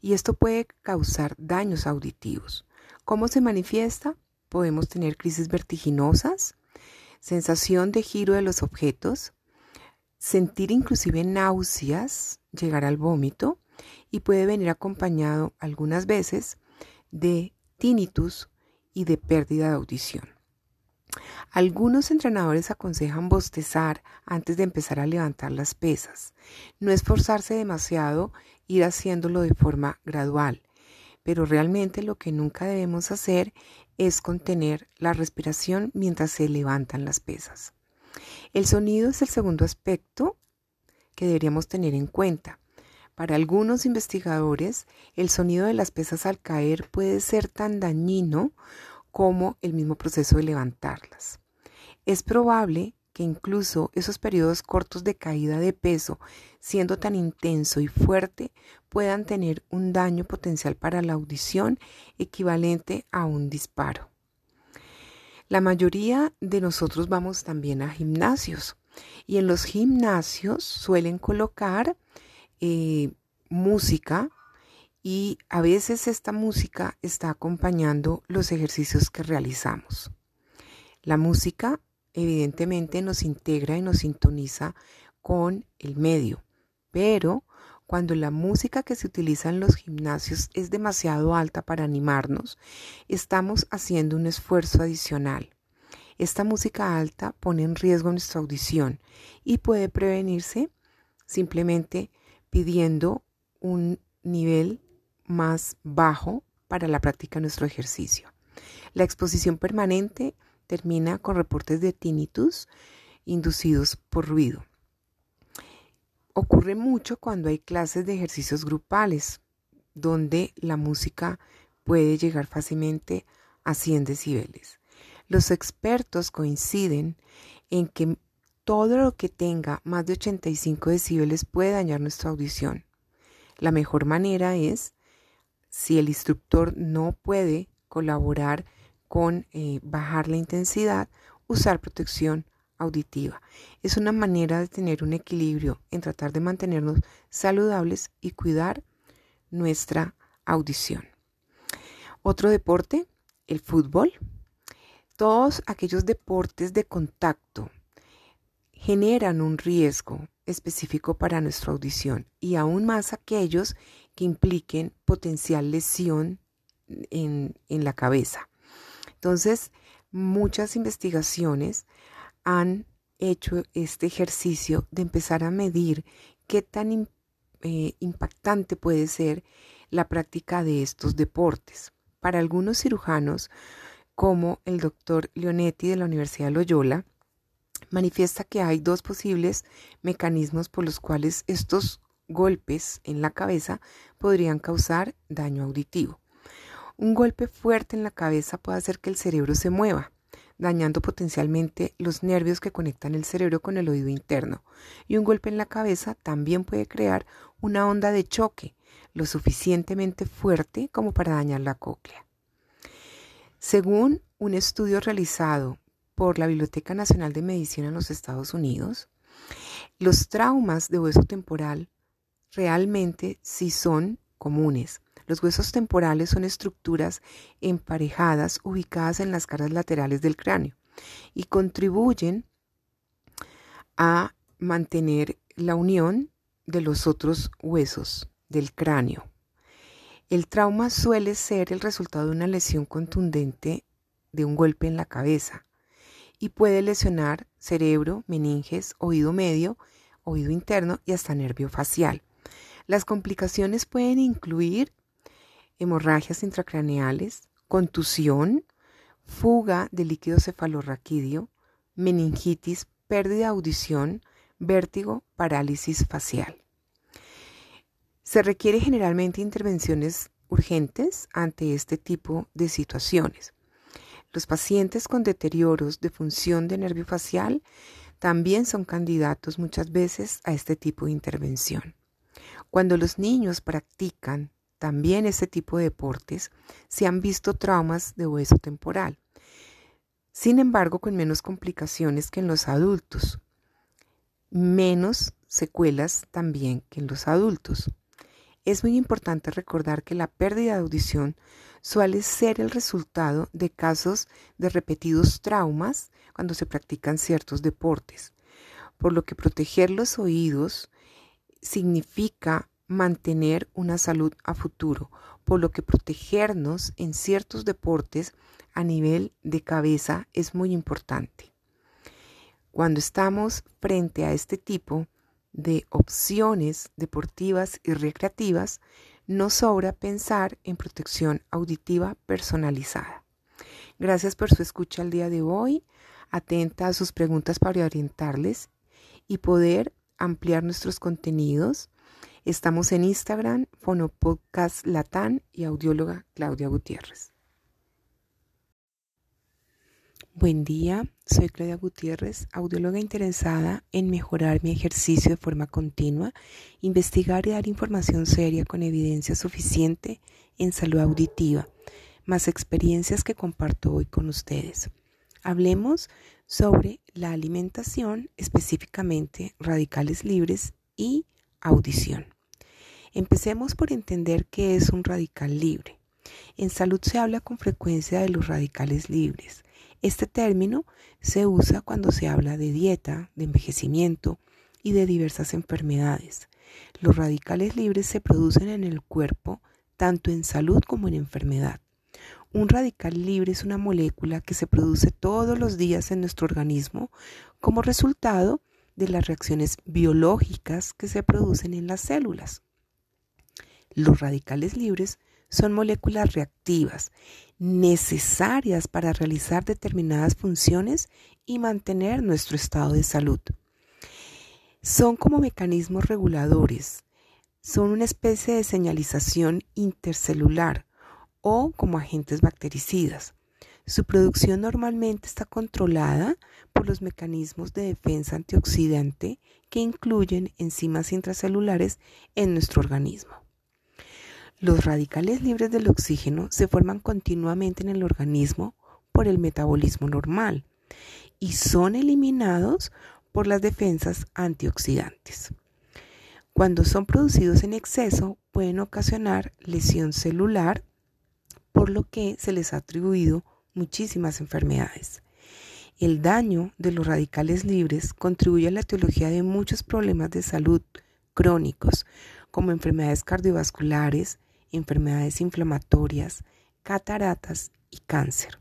Y esto puede causar daños auditivos. ¿Cómo se manifiesta? Podemos tener crisis vertiginosas, sensación de giro de los objetos, sentir inclusive náuseas, llegar al vómito y puede venir acompañado algunas veces de tinnitus y de pérdida de audición. Algunos entrenadores aconsejan bostezar antes de empezar a levantar las pesas. No esforzarse demasiado, ir haciéndolo de forma gradual. Pero realmente lo que nunca debemos hacer es contener la respiración mientras se levantan las pesas. El sonido es el segundo aspecto que deberíamos tener en cuenta. Para algunos investigadores, el sonido de las pesas al caer puede ser tan dañino como el mismo proceso de levantarlas. Es probable que incluso esos periodos cortos de caída de peso, siendo tan intenso y fuerte, puedan tener un daño potencial para la audición equivalente a un disparo. La mayoría de nosotros vamos también a gimnasios y en los gimnasios suelen colocar eh, música y a veces esta música está acompañando los ejercicios que realizamos. La música evidentemente nos integra y nos sintoniza con el medio, pero cuando la música que se utiliza en los gimnasios es demasiado alta para animarnos, estamos haciendo un esfuerzo adicional. Esta música alta pone en riesgo nuestra audición y puede prevenirse simplemente pidiendo un nivel más bajo para la práctica de nuestro ejercicio. La exposición permanente termina con reportes de tinnitus inducidos por ruido. Ocurre mucho cuando hay clases de ejercicios grupales, donde la música puede llegar fácilmente a 100 decibeles. Los expertos coinciden en que todo lo que tenga más de 85 decibeles puede dañar nuestra audición. La mejor manera es, si el instructor no puede colaborar con eh, bajar la intensidad, usar protección auditiva. Es una manera de tener un equilibrio en tratar de mantenernos saludables y cuidar nuestra audición. Otro deporte, el fútbol. Todos aquellos deportes de contacto generan un riesgo específico para nuestra audición y aún más aquellos que impliquen potencial lesión en, en la cabeza. Entonces, muchas investigaciones han hecho este ejercicio de empezar a medir qué tan eh, impactante puede ser la práctica de estos deportes. Para algunos cirujanos, como el doctor Leonetti de la Universidad de Loyola, manifiesta que hay dos posibles mecanismos por los cuales estos golpes en la cabeza podrían causar daño auditivo. Un golpe fuerte en la cabeza puede hacer que el cerebro se mueva, dañando potencialmente los nervios que conectan el cerebro con el oído interno. Y un golpe en la cabeza también puede crear una onda de choque, lo suficientemente fuerte como para dañar la cóclea. Según un estudio realizado por la Biblioteca Nacional de Medicina en los Estados Unidos, los traumas de hueso temporal realmente sí son comunes. Los huesos temporales son estructuras emparejadas ubicadas en las caras laterales del cráneo y contribuyen a mantener la unión de los otros huesos del cráneo. El trauma suele ser el resultado de una lesión contundente de un golpe en la cabeza y puede lesionar cerebro, meninges, oído medio, oído interno y hasta nervio facial. Las complicaciones pueden incluir hemorragias intracraneales, contusión, fuga de líquido cefalorraquídeo, meningitis, pérdida de audición, vértigo, parálisis facial. Se requiere generalmente intervenciones urgentes ante este tipo de situaciones. Los pacientes con deterioros de función de nervio facial también son candidatos muchas veces a este tipo de intervención. Cuando los niños practican también este tipo de deportes, se han visto traumas de hueso temporal, sin embargo con menos complicaciones que en los adultos, menos secuelas también que en los adultos. Es muy importante recordar que la pérdida de audición suele ser el resultado de casos de repetidos traumas cuando se practican ciertos deportes, por lo que proteger los oídos significa mantener una salud a futuro, por lo que protegernos en ciertos deportes a nivel de cabeza es muy importante. Cuando estamos frente a este tipo de opciones deportivas y recreativas, no sobra pensar en protección auditiva personalizada. Gracias por su escucha el día de hoy. Atenta a sus preguntas para orientarles y poder ampliar nuestros contenidos. Estamos en Instagram, Fonopodcast Latán y audióloga Claudia Gutiérrez. Buen día, soy Claudia Gutiérrez, audióloga interesada en mejorar mi ejercicio de forma continua, investigar y dar información seria con evidencia suficiente en salud auditiva, más experiencias que comparto hoy con ustedes. Hablemos sobre la alimentación, específicamente radicales libres y audición. Empecemos por entender qué es un radical libre. En salud se habla con frecuencia de los radicales libres este término se usa cuando se habla de dieta, de envejecimiento y de diversas enfermedades. Los radicales libres se producen en el cuerpo tanto en salud como en enfermedad. Un radical libre es una molécula que se produce todos los días en nuestro organismo como resultado de las reacciones biológicas que se producen en las células. Los radicales libres son moléculas reactivas necesarias para realizar determinadas funciones y mantener nuestro estado de salud. Son como mecanismos reguladores, son una especie de señalización intercelular o como agentes bactericidas. Su producción normalmente está controlada por los mecanismos de defensa antioxidante que incluyen enzimas intracelulares en nuestro organismo. Los radicales libres del oxígeno se forman continuamente en el organismo por el metabolismo normal y son eliminados por las defensas antioxidantes. Cuando son producidos en exceso pueden ocasionar lesión celular, por lo que se les ha atribuido muchísimas enfermedades. El daño de los radicales libres contribuye a la etiología de muchos problemas de salud crónicos, como enfermedades cardiovasculares, enfermedades inflamatorias, cataratas y cáncer.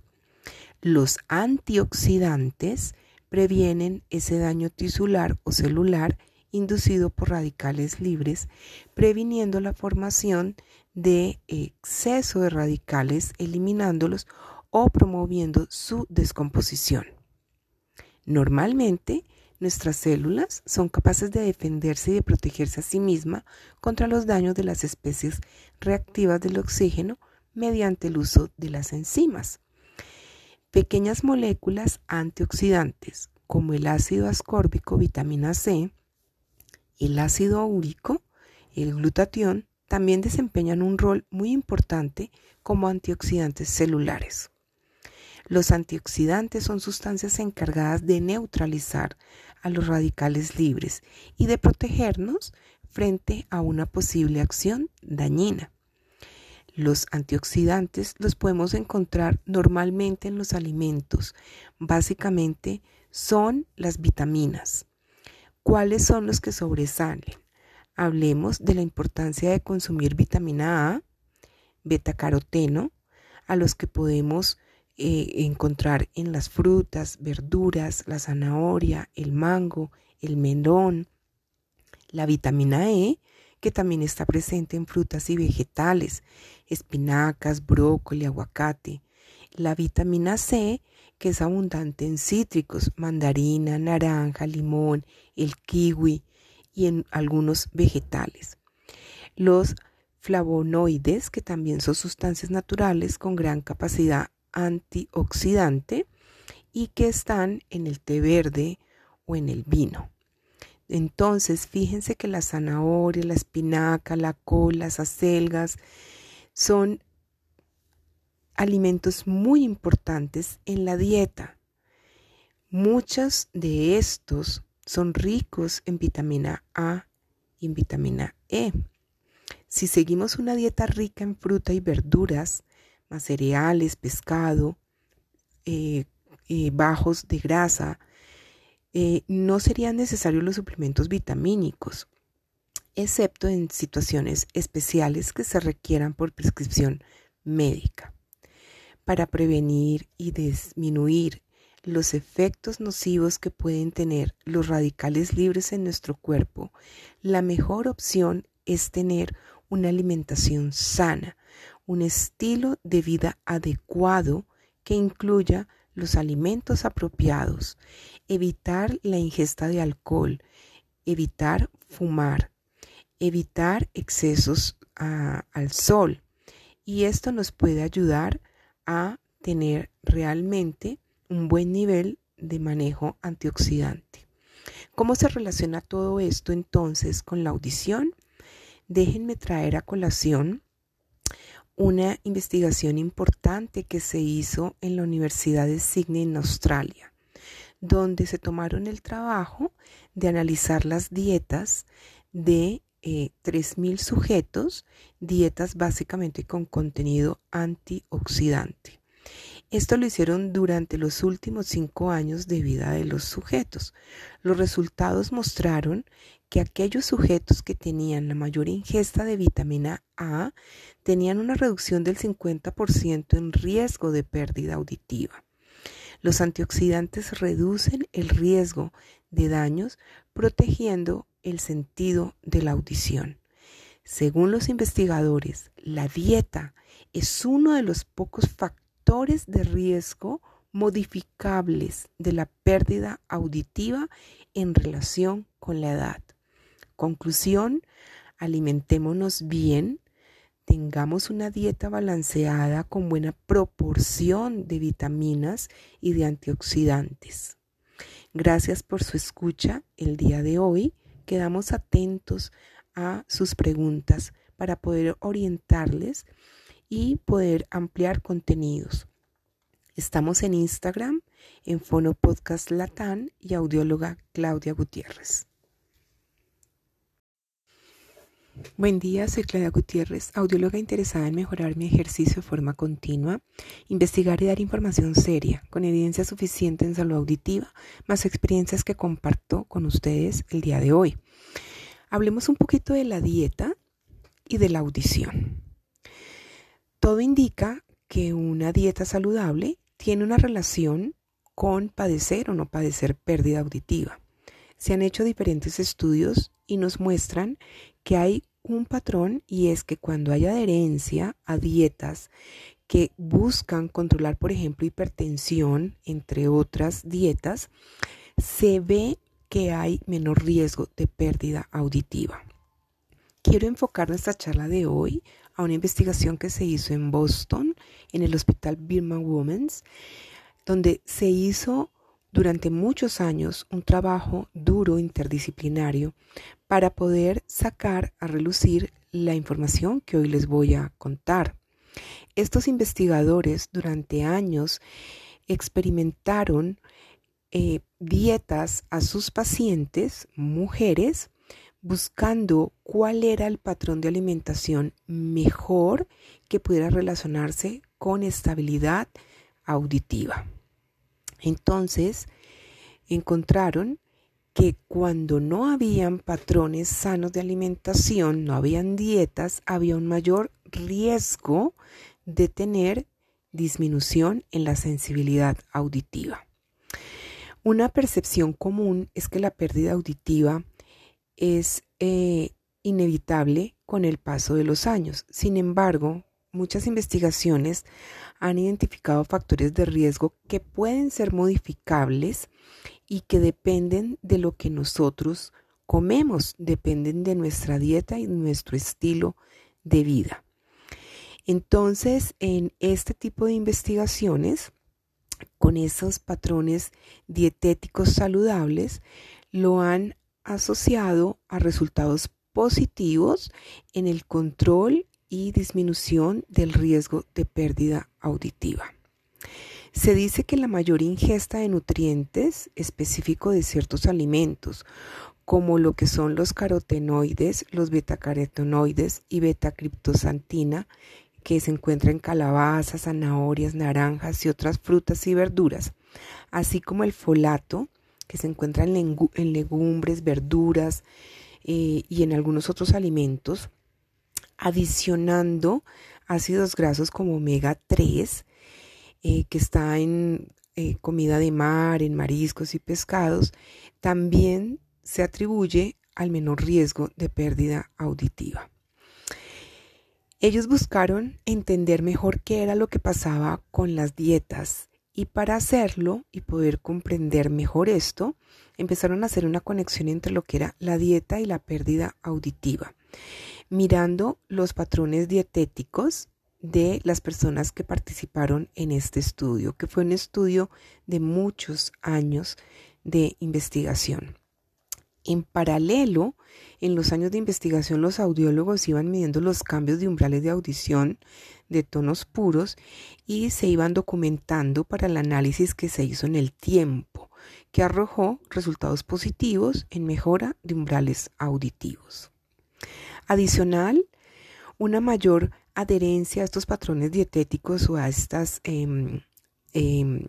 Los antioxidantes previenen ese daño tisular o celular inducido por radicales libres, previniendo la formación de exceso de radicales, eliminándolos o promoviendo su descomposición. Normalmente, Nuestras células son capaces de defenderse y de protegerse a sí misma contra los daños de las especies reactivas del oxígeno mediante el uso de las enzimas. Pequeñas moléculas antioxidantes como el ácido ascórbico, vitamina C, el ácido úrico, el glutatión, también desempeñan un rol muy importante como antioxidantes celulares. Los antioxidantes son sustancias encargadas de neutralizar a los radicales libres y de protegernos frente a una posible acción dañina. Los antioxidantes los podemos encontrar normalmente en los alimentos. Básicamente son las vitaminas. ¿Cuáles son los que sobresalen? Hablemos de la importancia de consumir vitamina A, betacaroteno, a los que podemos eh, encontrar en las frutas, verduras, la zanahoria, el mango, el melón, la vitamina E, que también está presente en frutas y vegetales, espinacas, brócoli, aguacate, la vitamina C, que es abundante en cítricos, mandarina, naranja, limón, el kiwi y en algunos vegetales. Los flavonoides, que también son sustancias naturales con gran capacidad antioxidante y que están en el té verde o en el vino. Entonces, fíjense que la zanahoria, la espinaca, la col, las acelgas son alimentos muy importantes en la dieta. Muchos de estos son ricos en vitamina A y en vitamina E. Si seguimos una dieta rica en fruta y verduras, más cereales, pescado, eh, eh, bajos de grasa, eh, no serían necesarios los suplementos vitamínicos, excepto en situaciones especiales que se requieran por prescripción médica. Para prevenir y disminuir los efectos nocivos que pueden tener los radicales libres en nuestro cuerpo, la mejor opción es tener una alimentación sana, un estilo de vida adecuado que incluya los alimentos apropiados, evitar la ingesta de alcohol, evitar fumar, evitar excesos al sol. Y esto nos puede ayudar a tener realmente un buen nivel de manejo antioxidante. ¿Cómo se relaciona todo esto entonces con la audición? Déjenme traer a colación una investigación importante que se hizo en la Universidad de Sydney en Australia, donde se tomaron el trabajo de analizar las dietas de eh, 3.000 sujetos, dietas básicamente con contenido antioxidante. Esto lo hicieron durante los últimos cinco años de vida de los sujetos. Los resultados mostraron que aquellos sujetos que tenían la mayor ingesta de vitamina A tenían una reducción del 50% en riesgo de pérdida auditiva. Los antioxidantes reducen el riesgo de daños protegiendo el sentido de la audición. Según los investigadores, la dieta es uno de los pocos factores de riesgo modificables de la pérdida auditiva en relación con la edad. Conclusión, alimentémonos bien, tengamos una dieta balanceada con buena proporción de vitaminas y de antioxidantes. Gracias por su escucha el día de hoy. Quedamos atentos a sus preguntas para poder orientarles y poder ampliar contenidos. Estamos en Instagram, en Fono Podcast Latán y audióloga Claudia Gutiérrez. Buen día, soy Claudia Gutiérrez, audióloga interesada en mejorar mi ejercicio de forma continua, investigar y dar información seria, con evidencia suficiente en salud auditiva, más experiencias que comparto con ustedes el día de hoy. Hablemos un poquito de la dieta y de la audición. Todo indica que una dieta saludable tiene una relación con padecer o no padecer pérdida auditiva. Se han hecho diferentes estudios y nos muestran que hay un patrón y es que cuando hay adherencia a dietas que buscan controlar, por ejemplo, hipertensión, entre otras dietas, se ve que hay menor riesgo de pérdida auditiva. Quiero enfocar nuestra charla de hoy a una investigación que se hizo en Boston, en el Hospital Birman Women's, donde se hizo durante muchos años un trabajo duro interdisciplinario para poder sacar a relucir la información que hoy les voy a contar. Estos investigadores durante años experimentaron eh, dietas a sus pacientes, mujeres, buscando cuál era el patrón de alimentación mejor que pudiera relacionarse con estabilidad auditiva. Entonces, encontraron que cuando no habían patrones sanos de alimentación, no habían dietas, había un mayor riesgo de tener disminución en la sensibilidad auditiva. Una percepción común es que la pérdida auditiva es eh, inevitable con el paso de los años. Sin embargo, muchas investigaciones han identificado factores de riesgo que pueden ser modificables y que dependen de lo que nosotros comemos, dependen de nuestra dieta y nuestro estilo de vida. Entonces, en este tipo de investigaciones, con esos patrones dietéticos saludables, lo han asociado a resultados positivos en el control y disminución del riesgo de pérdida auditiva. Se dice que la mayor ingesta de nutrientes específico de ciertos alimentos, como lo que son los carotenoides, los betacarotenoides y betacriptosantina, que se encuentra en calabazas, zanahorias, naranjas y otras frutas y verduras, así como el folato, que se encuentra en, legumbres, verduras eh, y en algunos otros alimentos, adicionando ácidos grasos como omega 3, eh, que está en eh, comida de mar, en mariscos y pescados, también se atribuye al menor riesgo de pérdida auditiva. Ellos buscaron entender mejor qué era lo que pasaba con las dietas y para hacerlo y poder comprender mejor esto, empezaron a hacer una conexión entre lo que era la dieta y la pérdida auditiva, mirando los patrones dietéticos de las personas que participaron en este estudio, que fue un estudio de muchos años de investigación. En paralelo, en los años de investigación, los audiólogos iban midiendo los cambios de umbrales de audición de tonos puros y se iban documentando para el análisis que se hizo en el tiempo, que arrojó resultados positivos en mejora de umbrales auditivos. Adicional, una mayor adherencia a estos patrones dietéticos o a estas, em, em,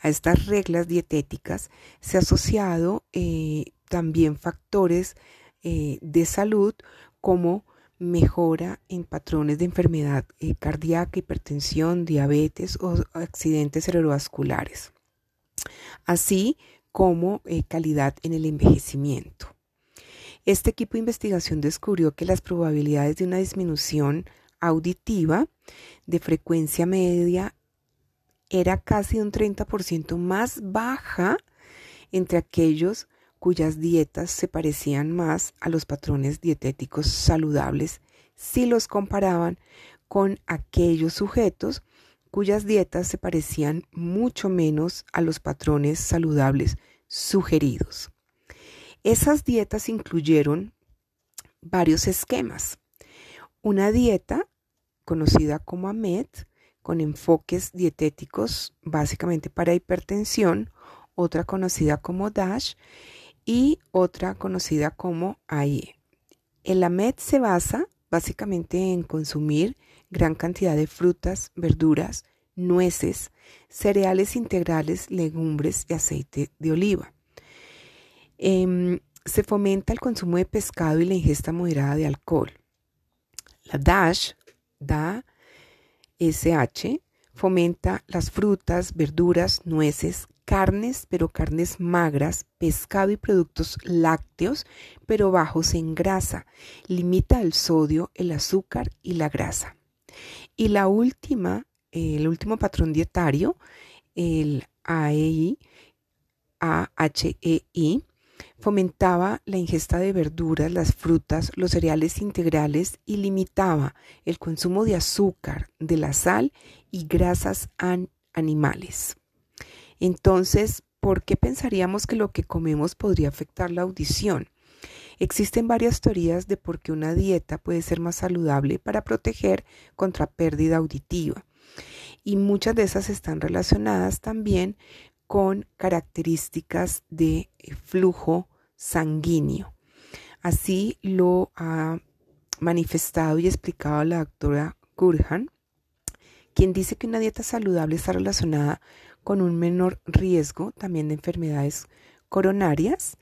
a estas reglas dietéticas se ha asociado eh, también factores eh, de salud como mejora en patrones de enfermedad eh, cardíaca, hipertensión, diabetes o accidentes cerebrovasculares, así como calidad en el envejecimiento. Este equipo de investigación descubrió que las probabilidades de una disminución auditiva de frecuencia media era casi un 30% más baja entre aquellos cuyas dietas se parecían más a los patrones dietéticos saludables si los comparaban con aquellos sujetos cuyas dietas se parecían mucho menos a los patrones saludables sugeridos. Esas dietas incluyeron varios esquemas. Una dieta conocida como AMED, con enfoques dietéticos básicamente para hipertensión, otra conocida como DASH y otra conocida como AIE. El AMED se basa básicamente en consumir gran cantidad de frutas, verduras, nueces, cereales integrales, legumbres y aceite de oliva. Em, se fomenta el consumo de pescado y la ingesta moderada de alcohol. La DASH, da SH, fomenta las frutas, verduras, nueces, carnes, pero carnes magras, pescado y productos lácteos, pero bajos en grasa. Limita el sodio, el azúcar y la grasa. Y la última, el último patrón dietario, el AEI, AHEI, fomentaba la ingesta de verduras, las frutas, los cereales integrales y limitaba el consumo de azúcar, de la sal y grasas animales. Entonces, ¿por qué pensaríamos que lo que comemos podría afectar la audición? Existen varias teorías de por qué una dieta puede ser más saludable para proteger contra pérdida auditiva. Y muchas de esas están relacionadas también con características de flujo sanguíneo. Así lo ha manifestado y explicado la doctora Gurhan, quien dice que una dieta saludable está relacionada con un menor riesgo también de enfermedades coronarias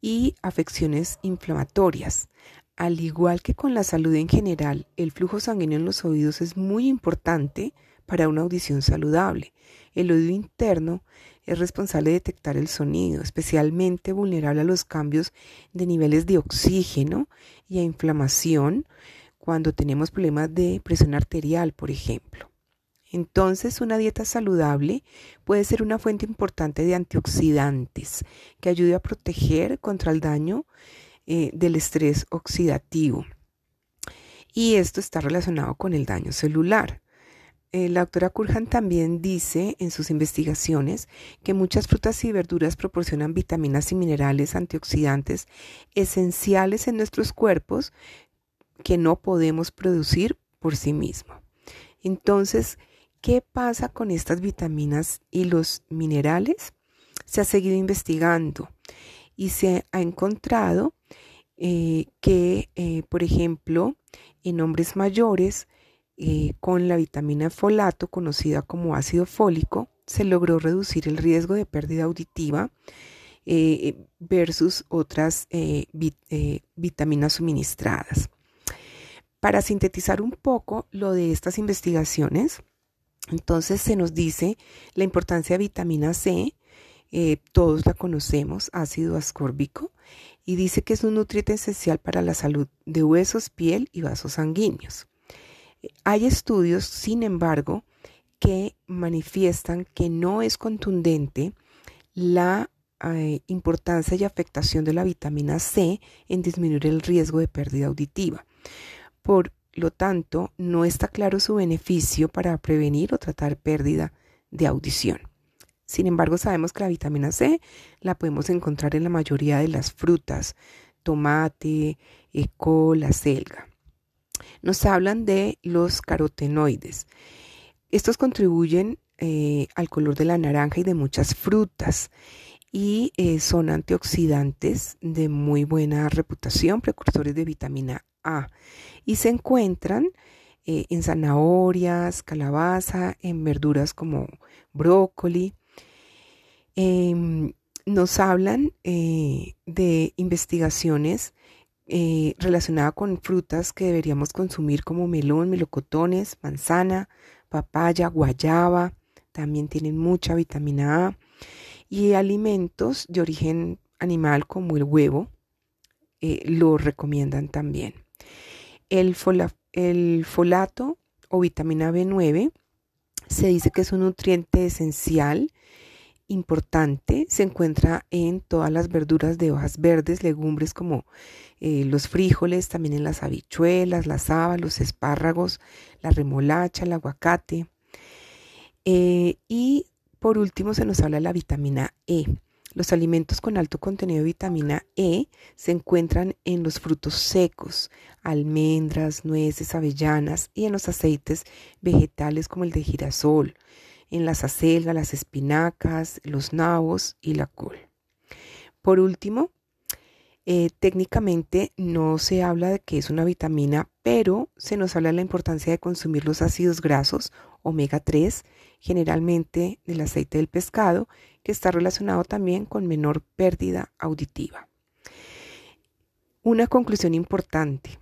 y afecciones inflamatorias, al igual que con la salud en general, el flujo sanguíneo en los oídos es muy importante para una audición saludable. El oído interno es responsable de detectar el sonido, especialmente vulnerable a los cambios de niveles de oxígeno y a inflamación cuando tenemos problemas de presión arterial, por ejemplo. Entonces, una dieta saludable puede ser una fuente importante de antioxidantes que ayude a proteger contra el daño eh, del estrés oxidativo. Y esto está relacionado con el daño celular. Eh, la doctora Kurhan también dice en sus investigaciones que muchas frutas y verduras proporcionan vitaminas y minerales antioxidantes esenciales en nuestros cuerpos que no podemos producir por sí mismos. Entonces, ¿qué pasa con estas vitaminas y los minerales? Se ha seguido investigando y se ha encontrado eh, que, eh, por ejemplo, en hombres mayores, eh, con la vitamina folato, conocida como ácido fólico, se logró reducir el riesgo de pérdida auditiva versus otras vitaminas suministradas. Para sintetizar un poco lo de estas investigaciones, entonces se nos dice la importancia de vitamina C, eh, todos la conocemos, ácido ascórbico, y dice que es un nutriente esencial para la salud de huesos, piel y vasos sanguíneos. Hay estudios, sin embargo, que manifiestan que no es contundente la eh, importancia y afectación de la vitamina C en disminuir el riesgo de pérdida auditiva. Por lo tanto, no está claro su beneficio para prevenir o tratar pérdida de audición. Sin embargo, sabemos que la vitamina C la podemos encontrar en la mayoría de las frutas, tomate, eh, cola, selga. Nos hablan de los carotenoides. Estos contribuyen eh, al color de la naranja y de muchas frutas y eh, son antioxidantes de muy buena reputación, precursores de vitamina A y se encuentran en zanahorias, calabaza, en verduras como brócoli, Em, nos hablan eh, de investigaciones eh, relacionadas con frutas que deberíamos consumir como melón, melocotones, manzana, papaya, guayaba, también tienen mucha vitamina A, y alimentos de origen animal como el huevo, eh, lo recomiendan también. El, el folato o vitamina B9 se dice que es un nutriente esencial importante se encuentra en todas las verduras de hojas verdes, legumbres como eh, los frijoles, también en las habichuelas, las habas, los espárragos, la remolacha, el aguacate. Eh, y por último se nos habla de la vitamina E. Los alimentos con alto contenido de vitamina E se encuentran en los frutos secos, almendras, nueces, avellanas y en los aceites vegetales como el de girasol, en las acelgas, las espinacas, los nabos y la col. Por último, eh, técnicamente no se habla de que es una vitamina, pero se nos habla de la importancia de consumir los ácidos grasos omega 3, generalmente del aceite del pescado, que está relacionado también con menor pérdida auditiva. Una conclusión importante.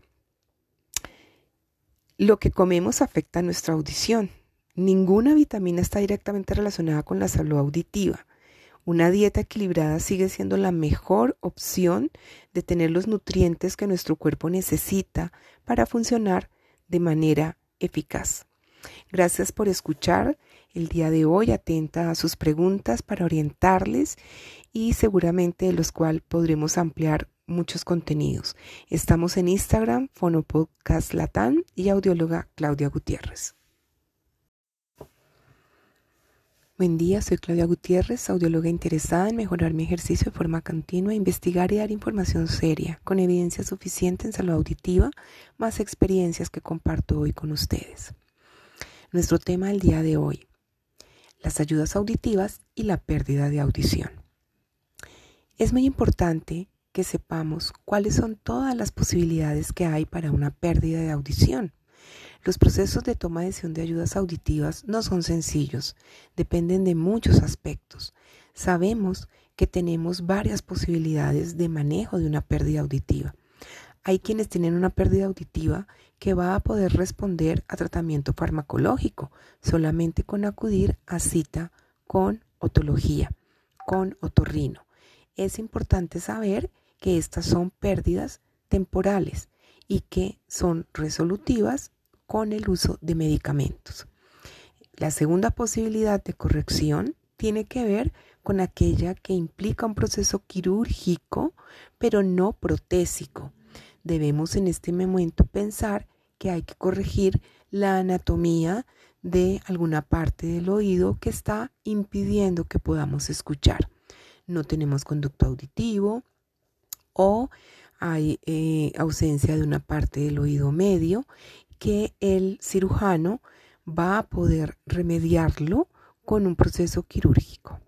Lo que comemos afecta nuestra audición. Ninguna vitamina está directamente relacionada con la salud auditiva. Una dieta equilibrada sigue siendo la mejor opción de tener los nutrientes que nuestro cuerpo necesita para funcionar de manera eficaz. Gracias por escuchar el día de hoy, atenta a sus preguntas para orientarles y seguramente de los cuales podremos ampliar muchos contenidos. Estamos en Instagram, Fonopodcast Latán y audióloga Claudia Gutiérrez. Buen día, soy Claudia Gutiérrez, audióloga interesada en mejorar mi ejercicio de forma continua, investigar y dar información seria, con evidencia suficiente en salud auditiva, más experiencias que comparto hoy con ustedes. Nuestro tema del día de hoy, las ayudas auditivas y la pérdida de audición. Es muy importante que sepamos cuáles son todas las posibilidades que hay para una pérdida de audición los procesos de toma de decisión de ayudas auditivas no son sencillos, dependen de muchos aspectos. Sabemos que tenemos varias posibilidades de manejo de una pérdida auditiva. Hay quienes tienen una pérdida auditiva que va a poder responder a tratamiento farmacológico solamente con acudir a cita con otología, con otorrino. Es importante saber que estas son pérdidas temporales y que son resolutivas con el uso de medicamentos. La segunda posibilidad de corrección tiene que ver con aquella que implica un proceso quirúrgico, pero no protésico. Debemos en este momento pensar que hay que corregir la anatomía de alguna parte del oído que está impidiendo que podamos escuchar. No tenemos conducto auditivo o hay eh, ausencia de una parte del oído medio que el cirujano va a poder remediarlo con un proceso quirúrgico.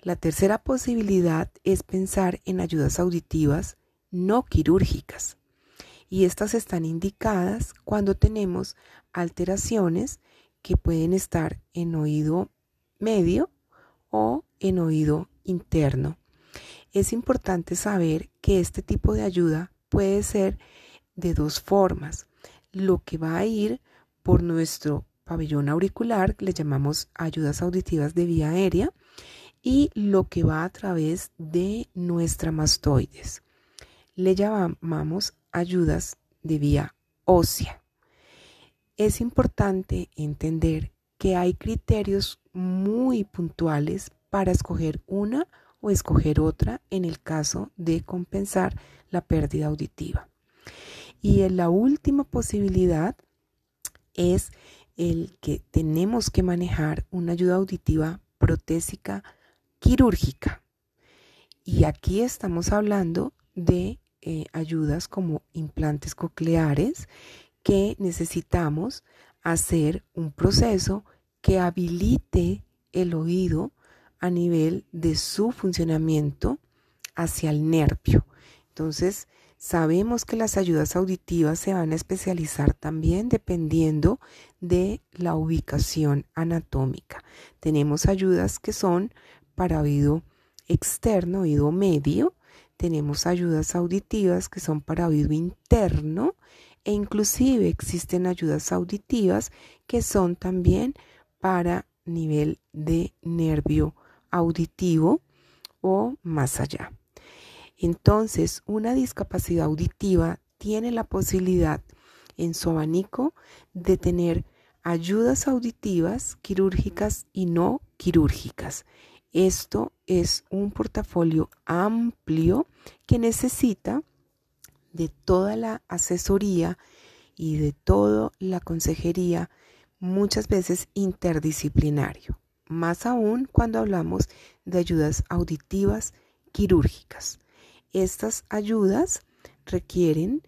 La tercera posibilidad es pensar en ayudas auditivas no quirúrgicas y estas están indicadas cuando tenemos alteraciones que pueden estar en oído medio o en oído interno. Es importante saber que este tipo de ayuda puede ser de dos formas. Lo que va a ir por nuestro pabellón auricular, le llamamos ayudas auditivas de vía aérea, y lo que va a través de nuestra mastoides. Le llamamos ayudas de vía ósea. Es importante entender que hay criterios muy puntuales para escoger una o escoger otra en el caso de compensar la pérdida auditiva. Y en la última posibilidad es el que tenemos que manejar una ayuda auditiva protésica quirúrgica. Y aquí estamos hablando de eh, ayudas como implantes cocleares que necesitamos hacer un proceso que habilite el oído a nivel de su funcionamiento hacia el nervio. Entonces, sabemos que las ayudas auditivas se van a especializar también dependiendo de la ubicación anatómica. Tenemos ayudas que son para oído externo, oído medio, tenemos ayudas auditivas que son para oído interno e inclusive existen ayudas auditivas que son también para nivel de nervio auditivo o más allá. Entonces, una discapacidad auditiva tiene la posibilidad en su abanico de tener ayudas auditivas quirúrgicas y no quirúrgicas. Esto es un portafolio amplio que necesita de toda la asesoría y de toda la consejería, muchas veces interdisciplinario, más aún cuando hablamos de ayudas auditivas quirúrgicas. Estas ayudas requieren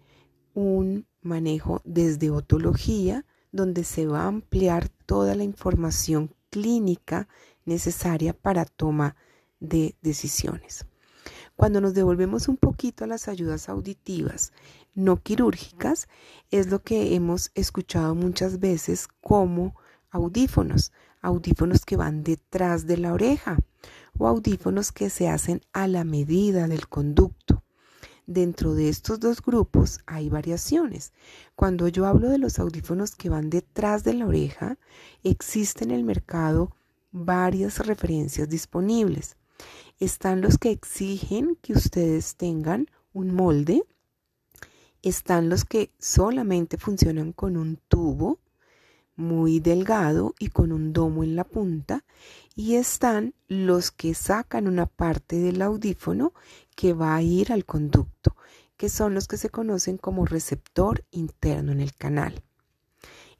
un manejo desde otología, donde se va a ampliar toda la información clínica necesaria para toma de decisiones. Cuando nos devolvemos un poquito a las ayudas auditivas no quirúrgicas, es lo que hemos escuchado muchas veces como audífonos, audífonos que van detrás de la oreja o audífonos que se hacen a la medida del conducto. Dentro de estos dos grupos hay variaciones. Cuando yo hablo de los audífonos que van detrás de la oreja, existe en el mercado varias referencias disponibles. Están los que exigen que ustedes tengan un molde. Están los que solamente funcionan con un tubo muy delgado y con un domo en la punta. Y están los que sacan una parte del audífono que va a ir al conducto, que son los que se conocen como receptor interno en el canal.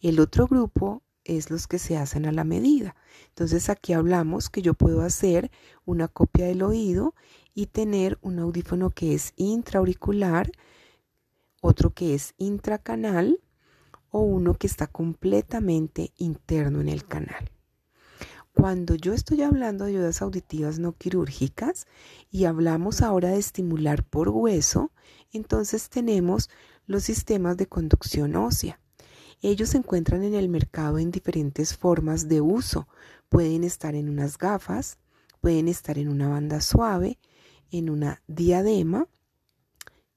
El otro grupo es los que se hacen a la medida. Entonces aquí hablamos que yo puedo hacer una copia del oído y tener un audífono que es intraauricular, otro que es intracanal o uno que está completamente interno en el canal. Cuando yo estoy hablando de ayudas auditivas no quirúrgicas y hablamos ahora de estimular por hueso, entonces tenemos los sistemas de conducción ósea. Ellos se encuentran en el mercado en diferentes formas de uso. Pueden estar en unas gafas, pueden estar en una banda suave, en una diadema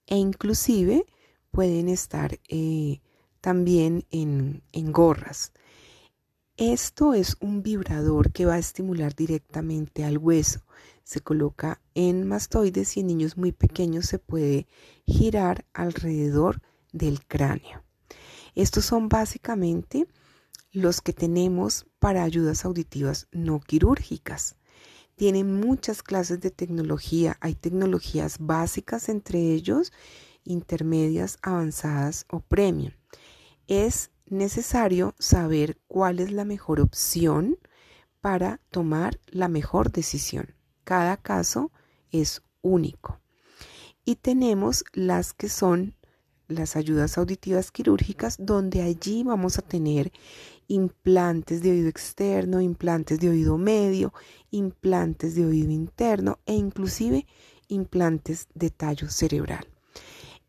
e inclusive pueden estar eh, también en, en gorras. Esto es un vibrador que va a estimular directamente al hueso. Se coloca en mastoides y en niños muy pequeños se puede girar alrededor del cráneo. Estos son básicamente los que tenemos para ayudas auditivas no quirúrgicas. Tienen muchas clases de tecnología. Hay tecnologías básicas entre ellos, intermedias, avanzadas o premium. Es necesario saber cuál es la mejor opción para tomar la mejor decisión. Cada caso es único. Y tenemos las que son las ayudas auditivas quirúrgicas, donde allí vamos a tener implantes de oído externo, implantes de oído medio, implantes de oído interno e inclusive implantes de tallo cerebral.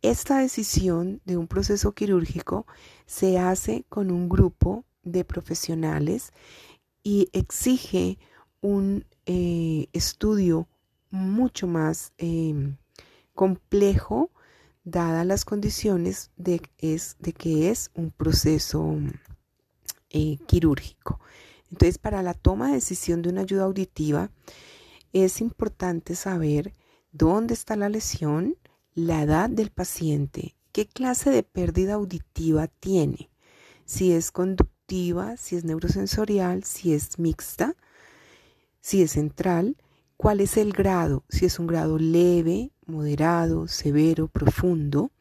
Esta decisión de un proceso quirúrgico se hace con un grupo de profesionales y exige un eh, estudio mucho más em, complejo dadas las condiciones de, es, de que es un proceso eh, quirúrgico. Entonces, para la toma de decisión de una ayuda auditiva, es importante saber dónde está la lesión, la edad del paciente, qué clase de pérdida auditiva tiene, si es conductiva, si es neurosensorial, si es mixta, si es central, cuál es el grado, si es un grado leve, moderado, severo, profundo,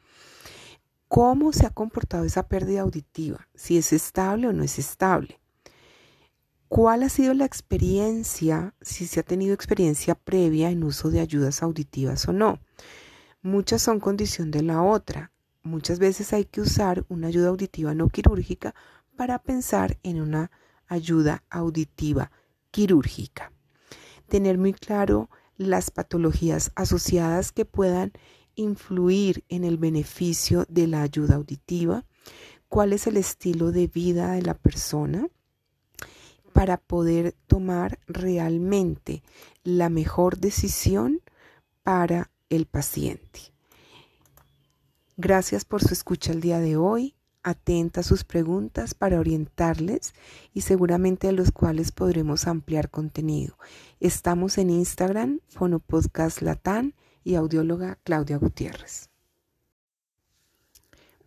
cómo se ha comportado esa pérdida auditiva, si es estable o no es estable. ¿Cuál ha sido la experiencia, si se ha tenido experiencia previa en uso de ayudas auditivas o no? Muchas son condición de la otra. Muchas veces hay que usar una ayuda auditiva no quirúrgica para pensar en una ayuda auditiva quirúrgica. Tener muy claro las patologías asociadas que puedan influir en el beneficio de la ayuda auditiva, cuál es el estilo de vida de la persona para poder tomar realmente la mejor decisión para el paciente. Gracias por su escucha el día de hoy. Atenta a sus preguntas para orientarles y seguramente de los cuales podremos ampliar contenido. Estamos en Instagram, Fonopodcast Latán y audióloga Claudia Gutiérrez.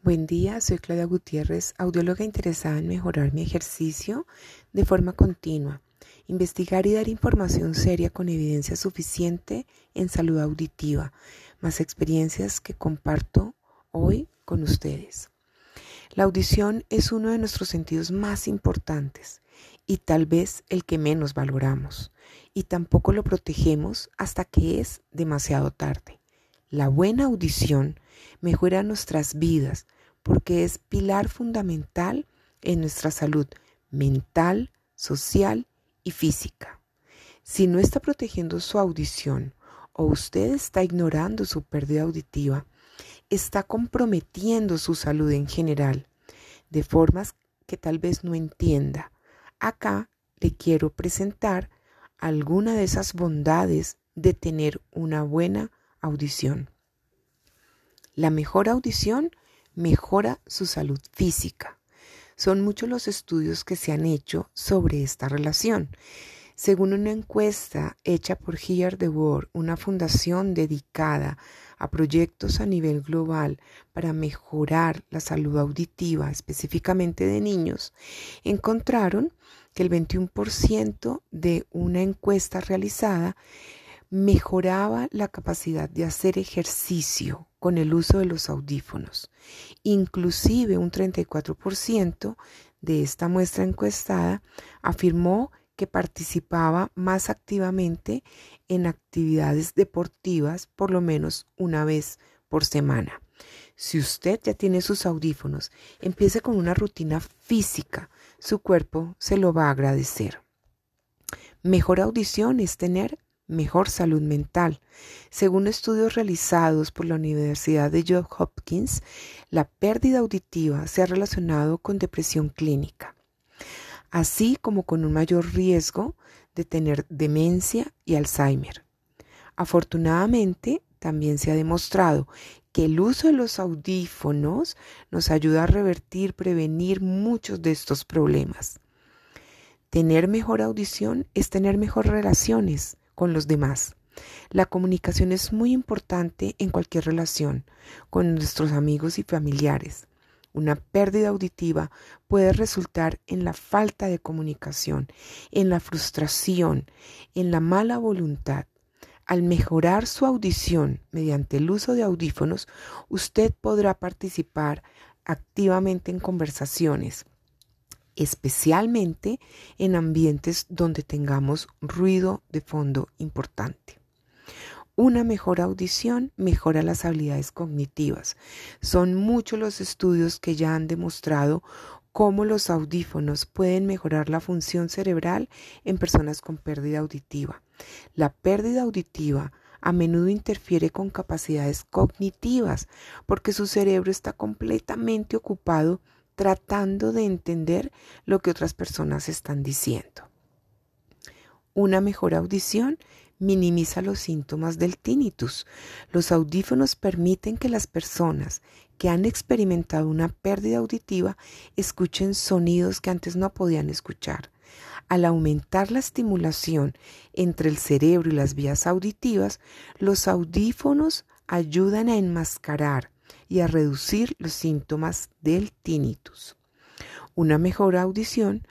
Buen día, soy Claudia Gutiérrez, audióloga interesada en mejorar mi ejercicio de forma continua, investigar y dar información seria con evidencia suficiente en salud auditiva, más experiencias que comparto hoy con ustedes. La audición es uno de nuestros sentidos más importantes y tal vez el que menos valoramos y tampoco lo protegemos hasta que es demasiado tarde. La buena audición mejora nuestras vidas porque es pilar fundamental en nuestra salud mental, social y física. Si no está protegiendo su audición o usted está ignorando su pérdida auditiva, está comprometiendo su salud en general, de formas que tal vez no entienda. Acá le quiero presentar alguna de esas bondades de tener una buena audición. La mejor audición mejora su salud física. Son muchos los estudios que se han hecho sobre esta relación. Según una encuesta hecha por Hear the World, una fundación dedicada a proyectos a nivel global para mejorar la salud auditiva, específicamente de niños, encontraron que el 21% de una encuesta realizada mejoraba la capacidad de hacer ejercicio con el uso de los audífonos. Inclusive un 34% de esta muestra encuestada afirmó que participaba más activamente en actividades deportivas por lo menos una vez por semana. Si usted ya tiene sus audífonos, empiece con una rutina física su cuerpo se lo va a agradecer. Mejor audición es tener mejor salud mental. Según estudios realizados por la Universidad de Johns Hopkins, la pérdida auditiva se ha relacionado con depresión clínica, así como con un mayor riesgo de tener demencia y Alzheimer. Afortunadamente, también se ha demostrado que el uso de los audífonos nos ayuda a revertir, prevenir muchos de estos problemas. Tener mejor audición es tener mejores relaciones con los demás. La comunicación es muy importante en cualquier relación, con nuestros amigos y familiares. Una pérdida auditiva puede resultar en la falta de comunicación, en la frustración, en la mala voluntad. Al mejorar su audición mediante el uso de audífonos, usted podrá participar activamente en conversaciones, especialmente en ambientes donde tengamos ruido de fondo importante. Una mejor audición mejora las habilidades cognitivas. Son muchos los estudios que ya han demostrado cómo los audífonos pueden mejorar la función cerebral en personas con pérdida auditiva. La pérdida auditiva a menudo interfiere con capacidades cognitivas porque su cerebro está completamente ocupado tratando de entender lo que otras personas están diciendo. Una mejor audición minimiza los síntomas del tinnitus. Los audífonos permiten que las personas que han experimentado una pérdida auditiva escuchen sonidos que antes no podían escuchar. Al aumentar la estimulación entre el cerebro y las vías auditivas, los audífonos ayudan a enmascarar y a reducir los síntomas del tinnitus. Una mejor audición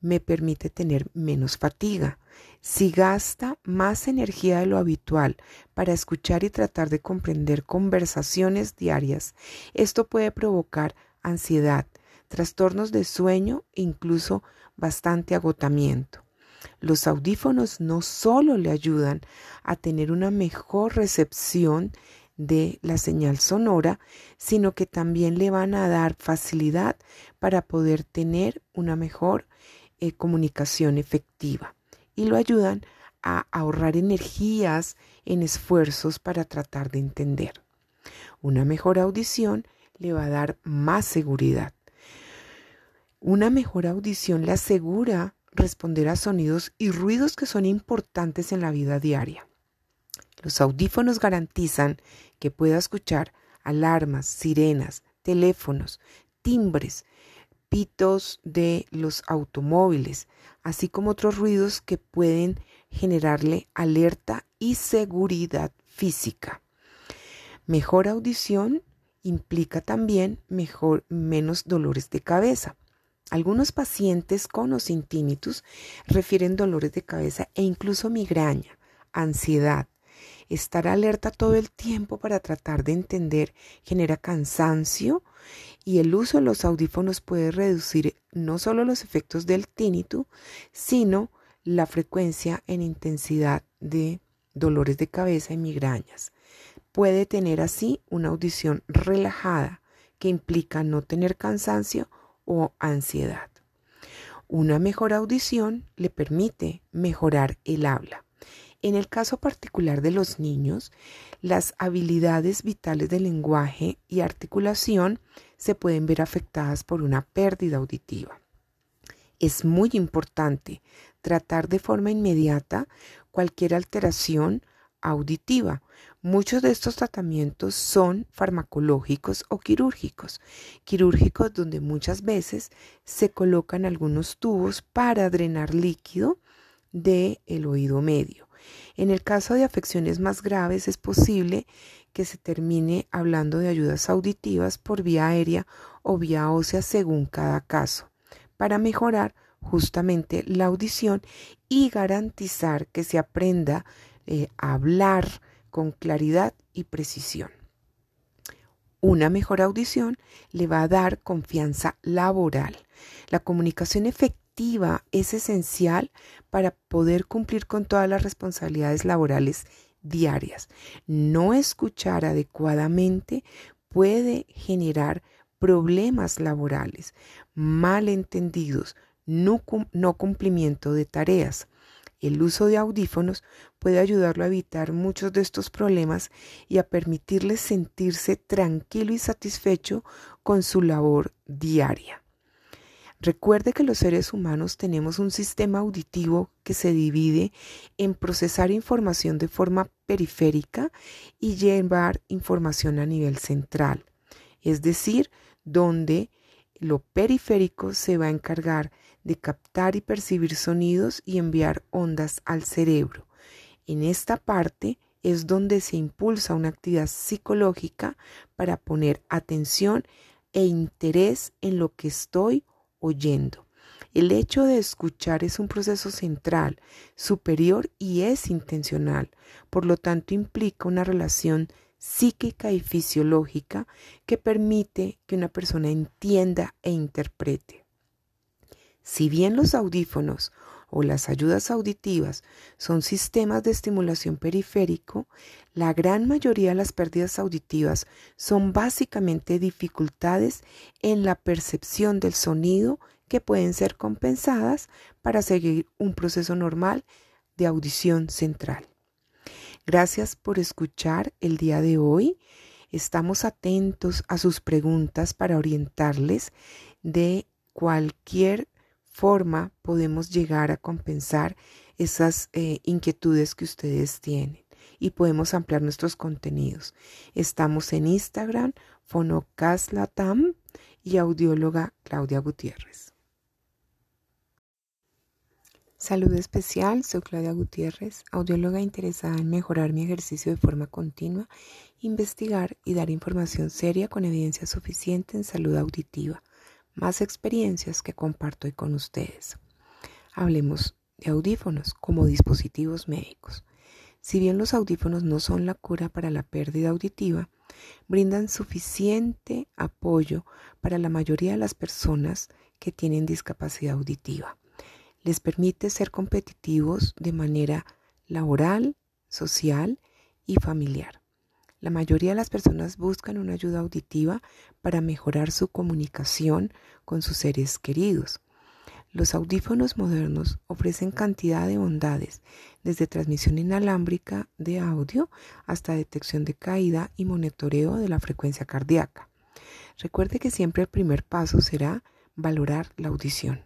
me permite tener menos fatiga. Si gasta más energía de lo habitual para escuchar y tratar de comprender conversaciones diarias, esto puede provocar ansiedad, trastornos de sueño e incluso bastante agotamiento. Los audífonos no solo le ayudan a tener una mejor recepción de la señal sonora, sino que también le van a dar facilidad para poder tener una mejor eh, comunicación efectiva y lo ayudan a ahorrar energías en esfuerzos para tratar de entender. Una mejor audición le va a dar más seguridad. Una mejor audición le asegura responder a sonidos y ruidos que son importantes en la vida diaria. Los audífonos garantizan que pueda escuchar alarmas, sirenas, teléfonos, timbres, pitos de los automóviles, así como otros ruidos que pueden generarle alerta y seguridad física. Mejor audición implica también mejor, menos dolores de cabeza. Algunos pacientes con o sin refieren dolores de cabeza e incluso migraña, ansiedad. Estar alerta todo el tiempo para tratar de entender genera cansancio y el uso de los audífonos puede reducir no solo los efectos del tinnitus, sino la frecuencia en intensidad de dolores de cabeza y migrañas. Puede tener así una audición relajada que implica no tener cansancio o ansiedad. Una mejor audición le permite mejorar el habla. En el caso particular de los niños, las habilidades vitales de lenguaje y articulación se pueden ver afectadas por una pérdida auditiva. Es muy importante tratar de forma inmediata cualquier alteración auditiva. Muchos de estos tratamientos son farmacológicos o quirúrgicos. Quirúrgicos donde muchas veces se colocan algunos tubos para drenar líquido del el oído medio. En el caso de afecciones más graves es posible que se termine hablando de ayudas auditivas por vía aérea o vía ósea según cada caso, para mejorar justamente la audición y garantizar que se aprenda eh, a hablar con claridad y precisión. Una mejor audición le va a dar confianza laboral. La comunicación efectiva es esencial para poder cumplir con todas las responsabilidades laborales diarias. No escuchar adecuadamente puede generar problemas laborales, malentendidos, no, no cumplimiento de tareas. El uso de audífonos puede ayudarlo a evitar muchos de estos problemas y a permitirle sentirse tranquilo y satisfecho con su labor diaria. Recuerde que los seres humanos tenemos un sistema auditivo que se divide en procesar información de forma periférica y llevar información a nivel central, es decir, donde lo periférico se va a encargar de captar y percibir sonidos y enviar ondas al cerebro. En esta parte es donde se impulsa una actividad psicológica para poner atención e interés en lo que estoy oyendo. El hecho de escuchar es un proceso central, superior y es intencional. Por lo tanto, implica una relación psíquica y fisiológica que permite que una persona entienda e interprete. Si bien los audífonos o las ayudas auditivas son sistemas de estimulación periférico, la gran mayoría de las pérdidas auditivas son básicamente dificultades en la percepción del sonido que pueden ser compensadas para seguir un proceso normal de audición central. Gracias por escuchar el día de hoy. Estamos atentos a sus preguntas para orientarles de cualquier forma podemos llegar a compensar esas eh, inquietudes que ustedes tienen y podemos ampliar nuestros contenidos. Estamos en Instagram, Fonocaslatam y audióloga Claudia Gutiérrez. Salud especial, soy Claudia Gutiérrez, audióloga interesada en mejorar mi ejercicio de forma continua, investigar y dar información seria con evidencia suficiente en salud auditiva más experiencias que comparto hoy con ustedes. Hablemos de audífonos como dispositivos médicos. Si bien los audífonos no son la cura para la pérdida auditiva, brindan suficiente apoyo para la mayoría de las personas que tienen discapacidad auditiva. Les permite ser competitivos de manera laboral, social y familiar. La mayoría de las personas buscan una ayuda auditiva para mejorar su comunicación con sus seres queridos. Los audífonos modernos ofrecen cantidad de bondades, desde transmisión inalámbrica de audio hasta detección de caída y monitoreo de la frecuencia cardíaca. Recuerde que siempre el primer paso será valorar la audición.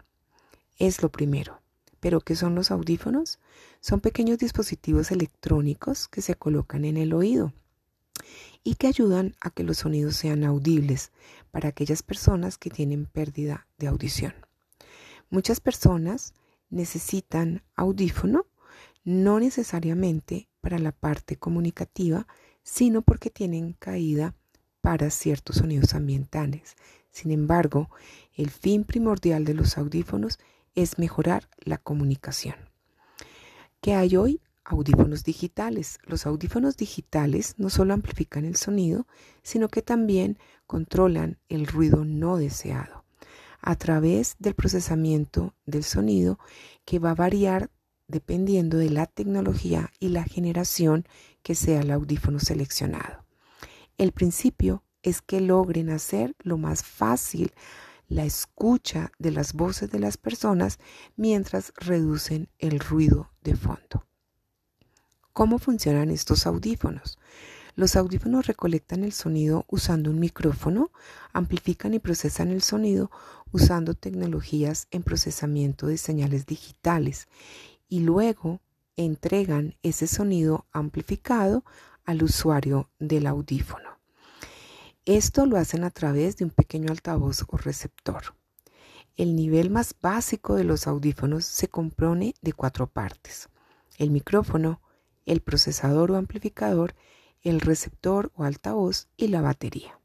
Es lo primero. ¿Pero qué son los audífonos? Son pequeños dispositivos electrónicos que se colocan en el oído y que ayudan a que los sonidos sean audibles para aquellas personas que tienen pérdida de audición. Muchas personas necesitan audífono no necesariamente para la parte comunicativa, sino porque tienen caída para ciertos sonidos ambientales. Sin embargo, el fin primordial de los audífonos es mejorar la comunicación. ¿Qué hay hoy? Audífonos digitales. Los audífonos digitales no solo amplifican el sonido, sino que también controlan el ruido no deseado a través del procesamiento del sonido que va a variar dependiendo de la tecnología y la generación que sea el audífono seleccionado. El principio es que logren hacer lo más fácil la escucha de las voces de las personas mientras reducen el ruido de fondo. ¿Cómo funcionan estos audífonos? Los audífonos recolectan el sonido usando un micrófono, amplifican y procesan el sonido usando tecnologías en procesamiento de señales digitales y luego entregan ese sonido amplificado al usuario del audífono. Esto lo hacen a través de un pequeño altavoz o receptor. El nivel más básico de los audífonos se compone de cuatro partes. El micrófono, el procesador o amplificador, el receptor o altavoz y la batería.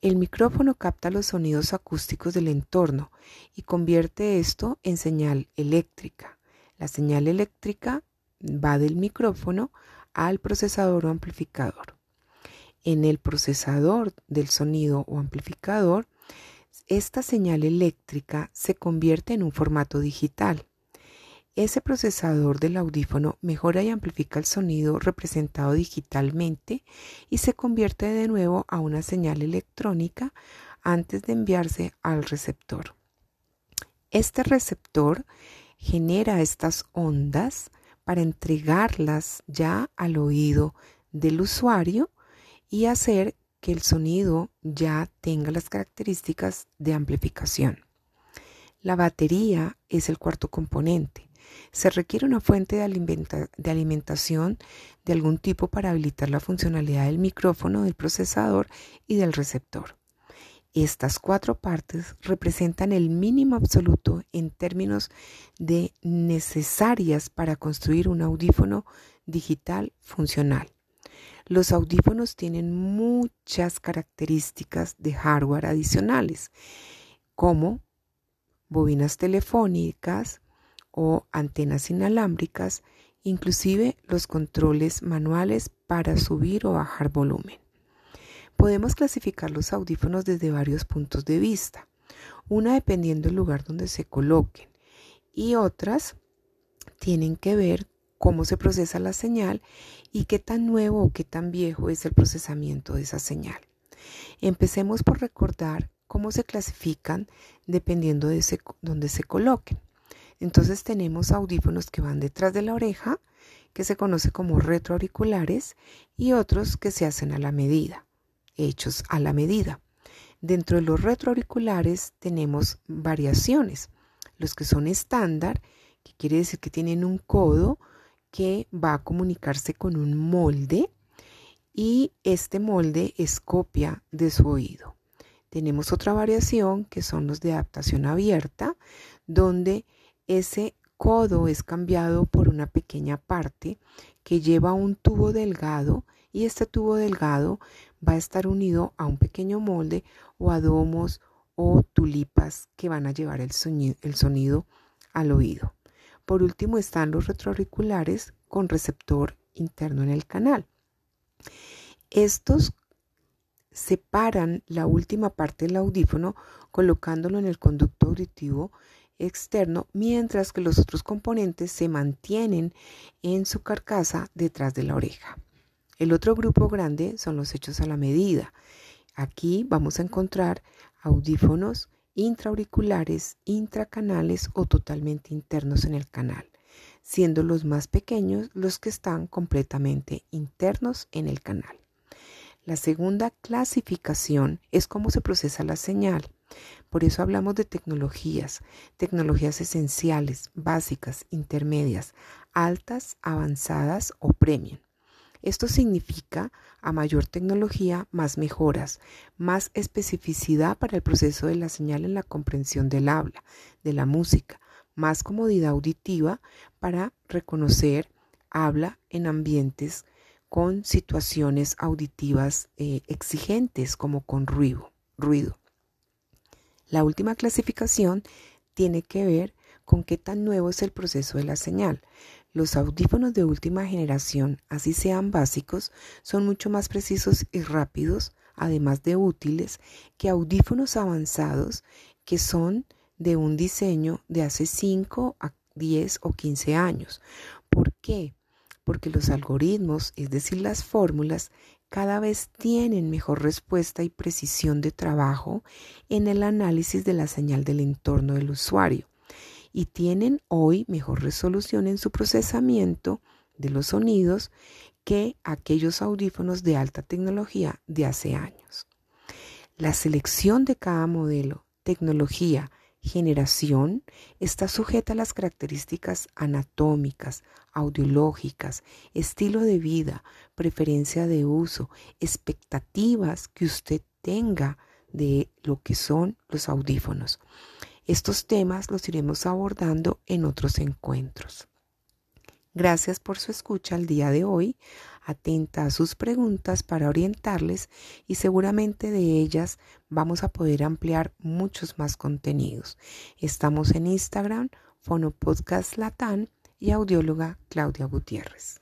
El micrófono capta los sonidos acústicos del entorno y convierte esto en señal eléctrica. La señal eléctrica va del micrófono al procesador o amplificador. En el procesador del sonido o amplificador, esta señal eléctrica se convierte en un formato digital. Ese procesador del audífono mejora y amplifica el sonido representado digitalmente y se convierte de nuevo a una señal electrónica antes de enviarse al receptor. Este receptor genera estas ondas para entregarlas ya al oído del usuario y hacer que el sonido ya tenga las características de amplificación. La batería es el cuarto componente. Se requiere una fuente de, alimentación de algún tipo para habilitar la funcionalidad del micrófono, del procesador y del receptor. Estas cuatro partes representan el mínimo absoluto en términos de necesarias para construir un audífono digital funcional. Los audífonos tienen muchas características de hardware adicionales, como bobinas telefónicas o antenas inalámbricas, inclusive los controles manuales para subir o bajar volumen. Podemos clasificar los audífonos desde varios puntos de vista, una dependiendo del lugar donde se coloquen y otras tienen que ver cómo se procesa la señal y qué tan nuevo o qué tan viejo es el procesamiento de esa señal. Empecemos por recordar cómo se clasifican dependiendo de dónde se coloquen. Entonces tenemos audífonos que van detrás de la oreja, que se conoce como retroauriculares, y otros que se hacen a la medida, hechos a la medida. Dentro de los retroauriculares tenemos variaciones, los que son estándar, que quiere decir que tienen un codo que va a comunicarse con un molde y este molde es copia de su oído. Tenemos otra variación que son los de adaptación abierta, donde ese codo es cambiado por una pequeña parte que lleva un tubo delgado y este tubo delgado va a estar unido a un pequeño molde o a domos o tulipas que van a llevar el sonido, el sonido al oído. Por último están los retroauriculares con receptor interno en el canal. Estos separan la última parte del audífono colocándolo en el conducto auditivo externo, mientras que los otros componentes se mantienen en su carcasa detrás de la oreja. El otro grupo grande son los hechos a la medida. Aquí vamos a encontrar audífonos intraauriculares, intracanales o totalmente internos en el canal, siendo los más pequeños los que están completamente internos en el canal. La segunda clasificación es cómo se procesa la señal. Por eso hablamos de tecnologías, tecnologías esenciales, básicas, intermedias, altas, avanzadas o premium. Esto significa a mayor tecnología, más mejoras, más especificidad para el proceso de la señal en la comprensión del habla, de la música, más comodidad auditiva para reconocer habla en ambientes con situaciones auditivas eh, exigentes como con ruido, ruido. La última clasificación tiene que ver con qué tan nuevo es el proceso de la señal. Los audífonos de última generación, así sean básicos, son mucho más precisos y rápidos, además de útiles, que audífonos avanzados que son de un diseño de hace 5 a 10 o 15 años. ¿Por qué? Porque los algoritmos, es decir, las fórmulas, cada vez tienen mejor respuesta y precisión de trabajo en el análisis de la señal del entorno del usuario y tienen hoy mejor resolución en su procesamiento de los sonidos que aquellos audífonos de alta tecnología de hace años. La selección de cada modelo, tecnología, generación está sujeta a las características anatómicas, audiológicas, estilo de vida, preferencia de uso, expectativas que usted tenga de lo que son los audífonos. Estos temas los iremos abordando en otros encuentros. Gracias por su escucha el día de hoy. Atenta a sus preguntas para orientarles y seguramente de ellas vamos a poder ampliar muchos más contenidos. Estamos en Instagram, Fonopodcast Latán y audióloga Claudia Gutiérrez.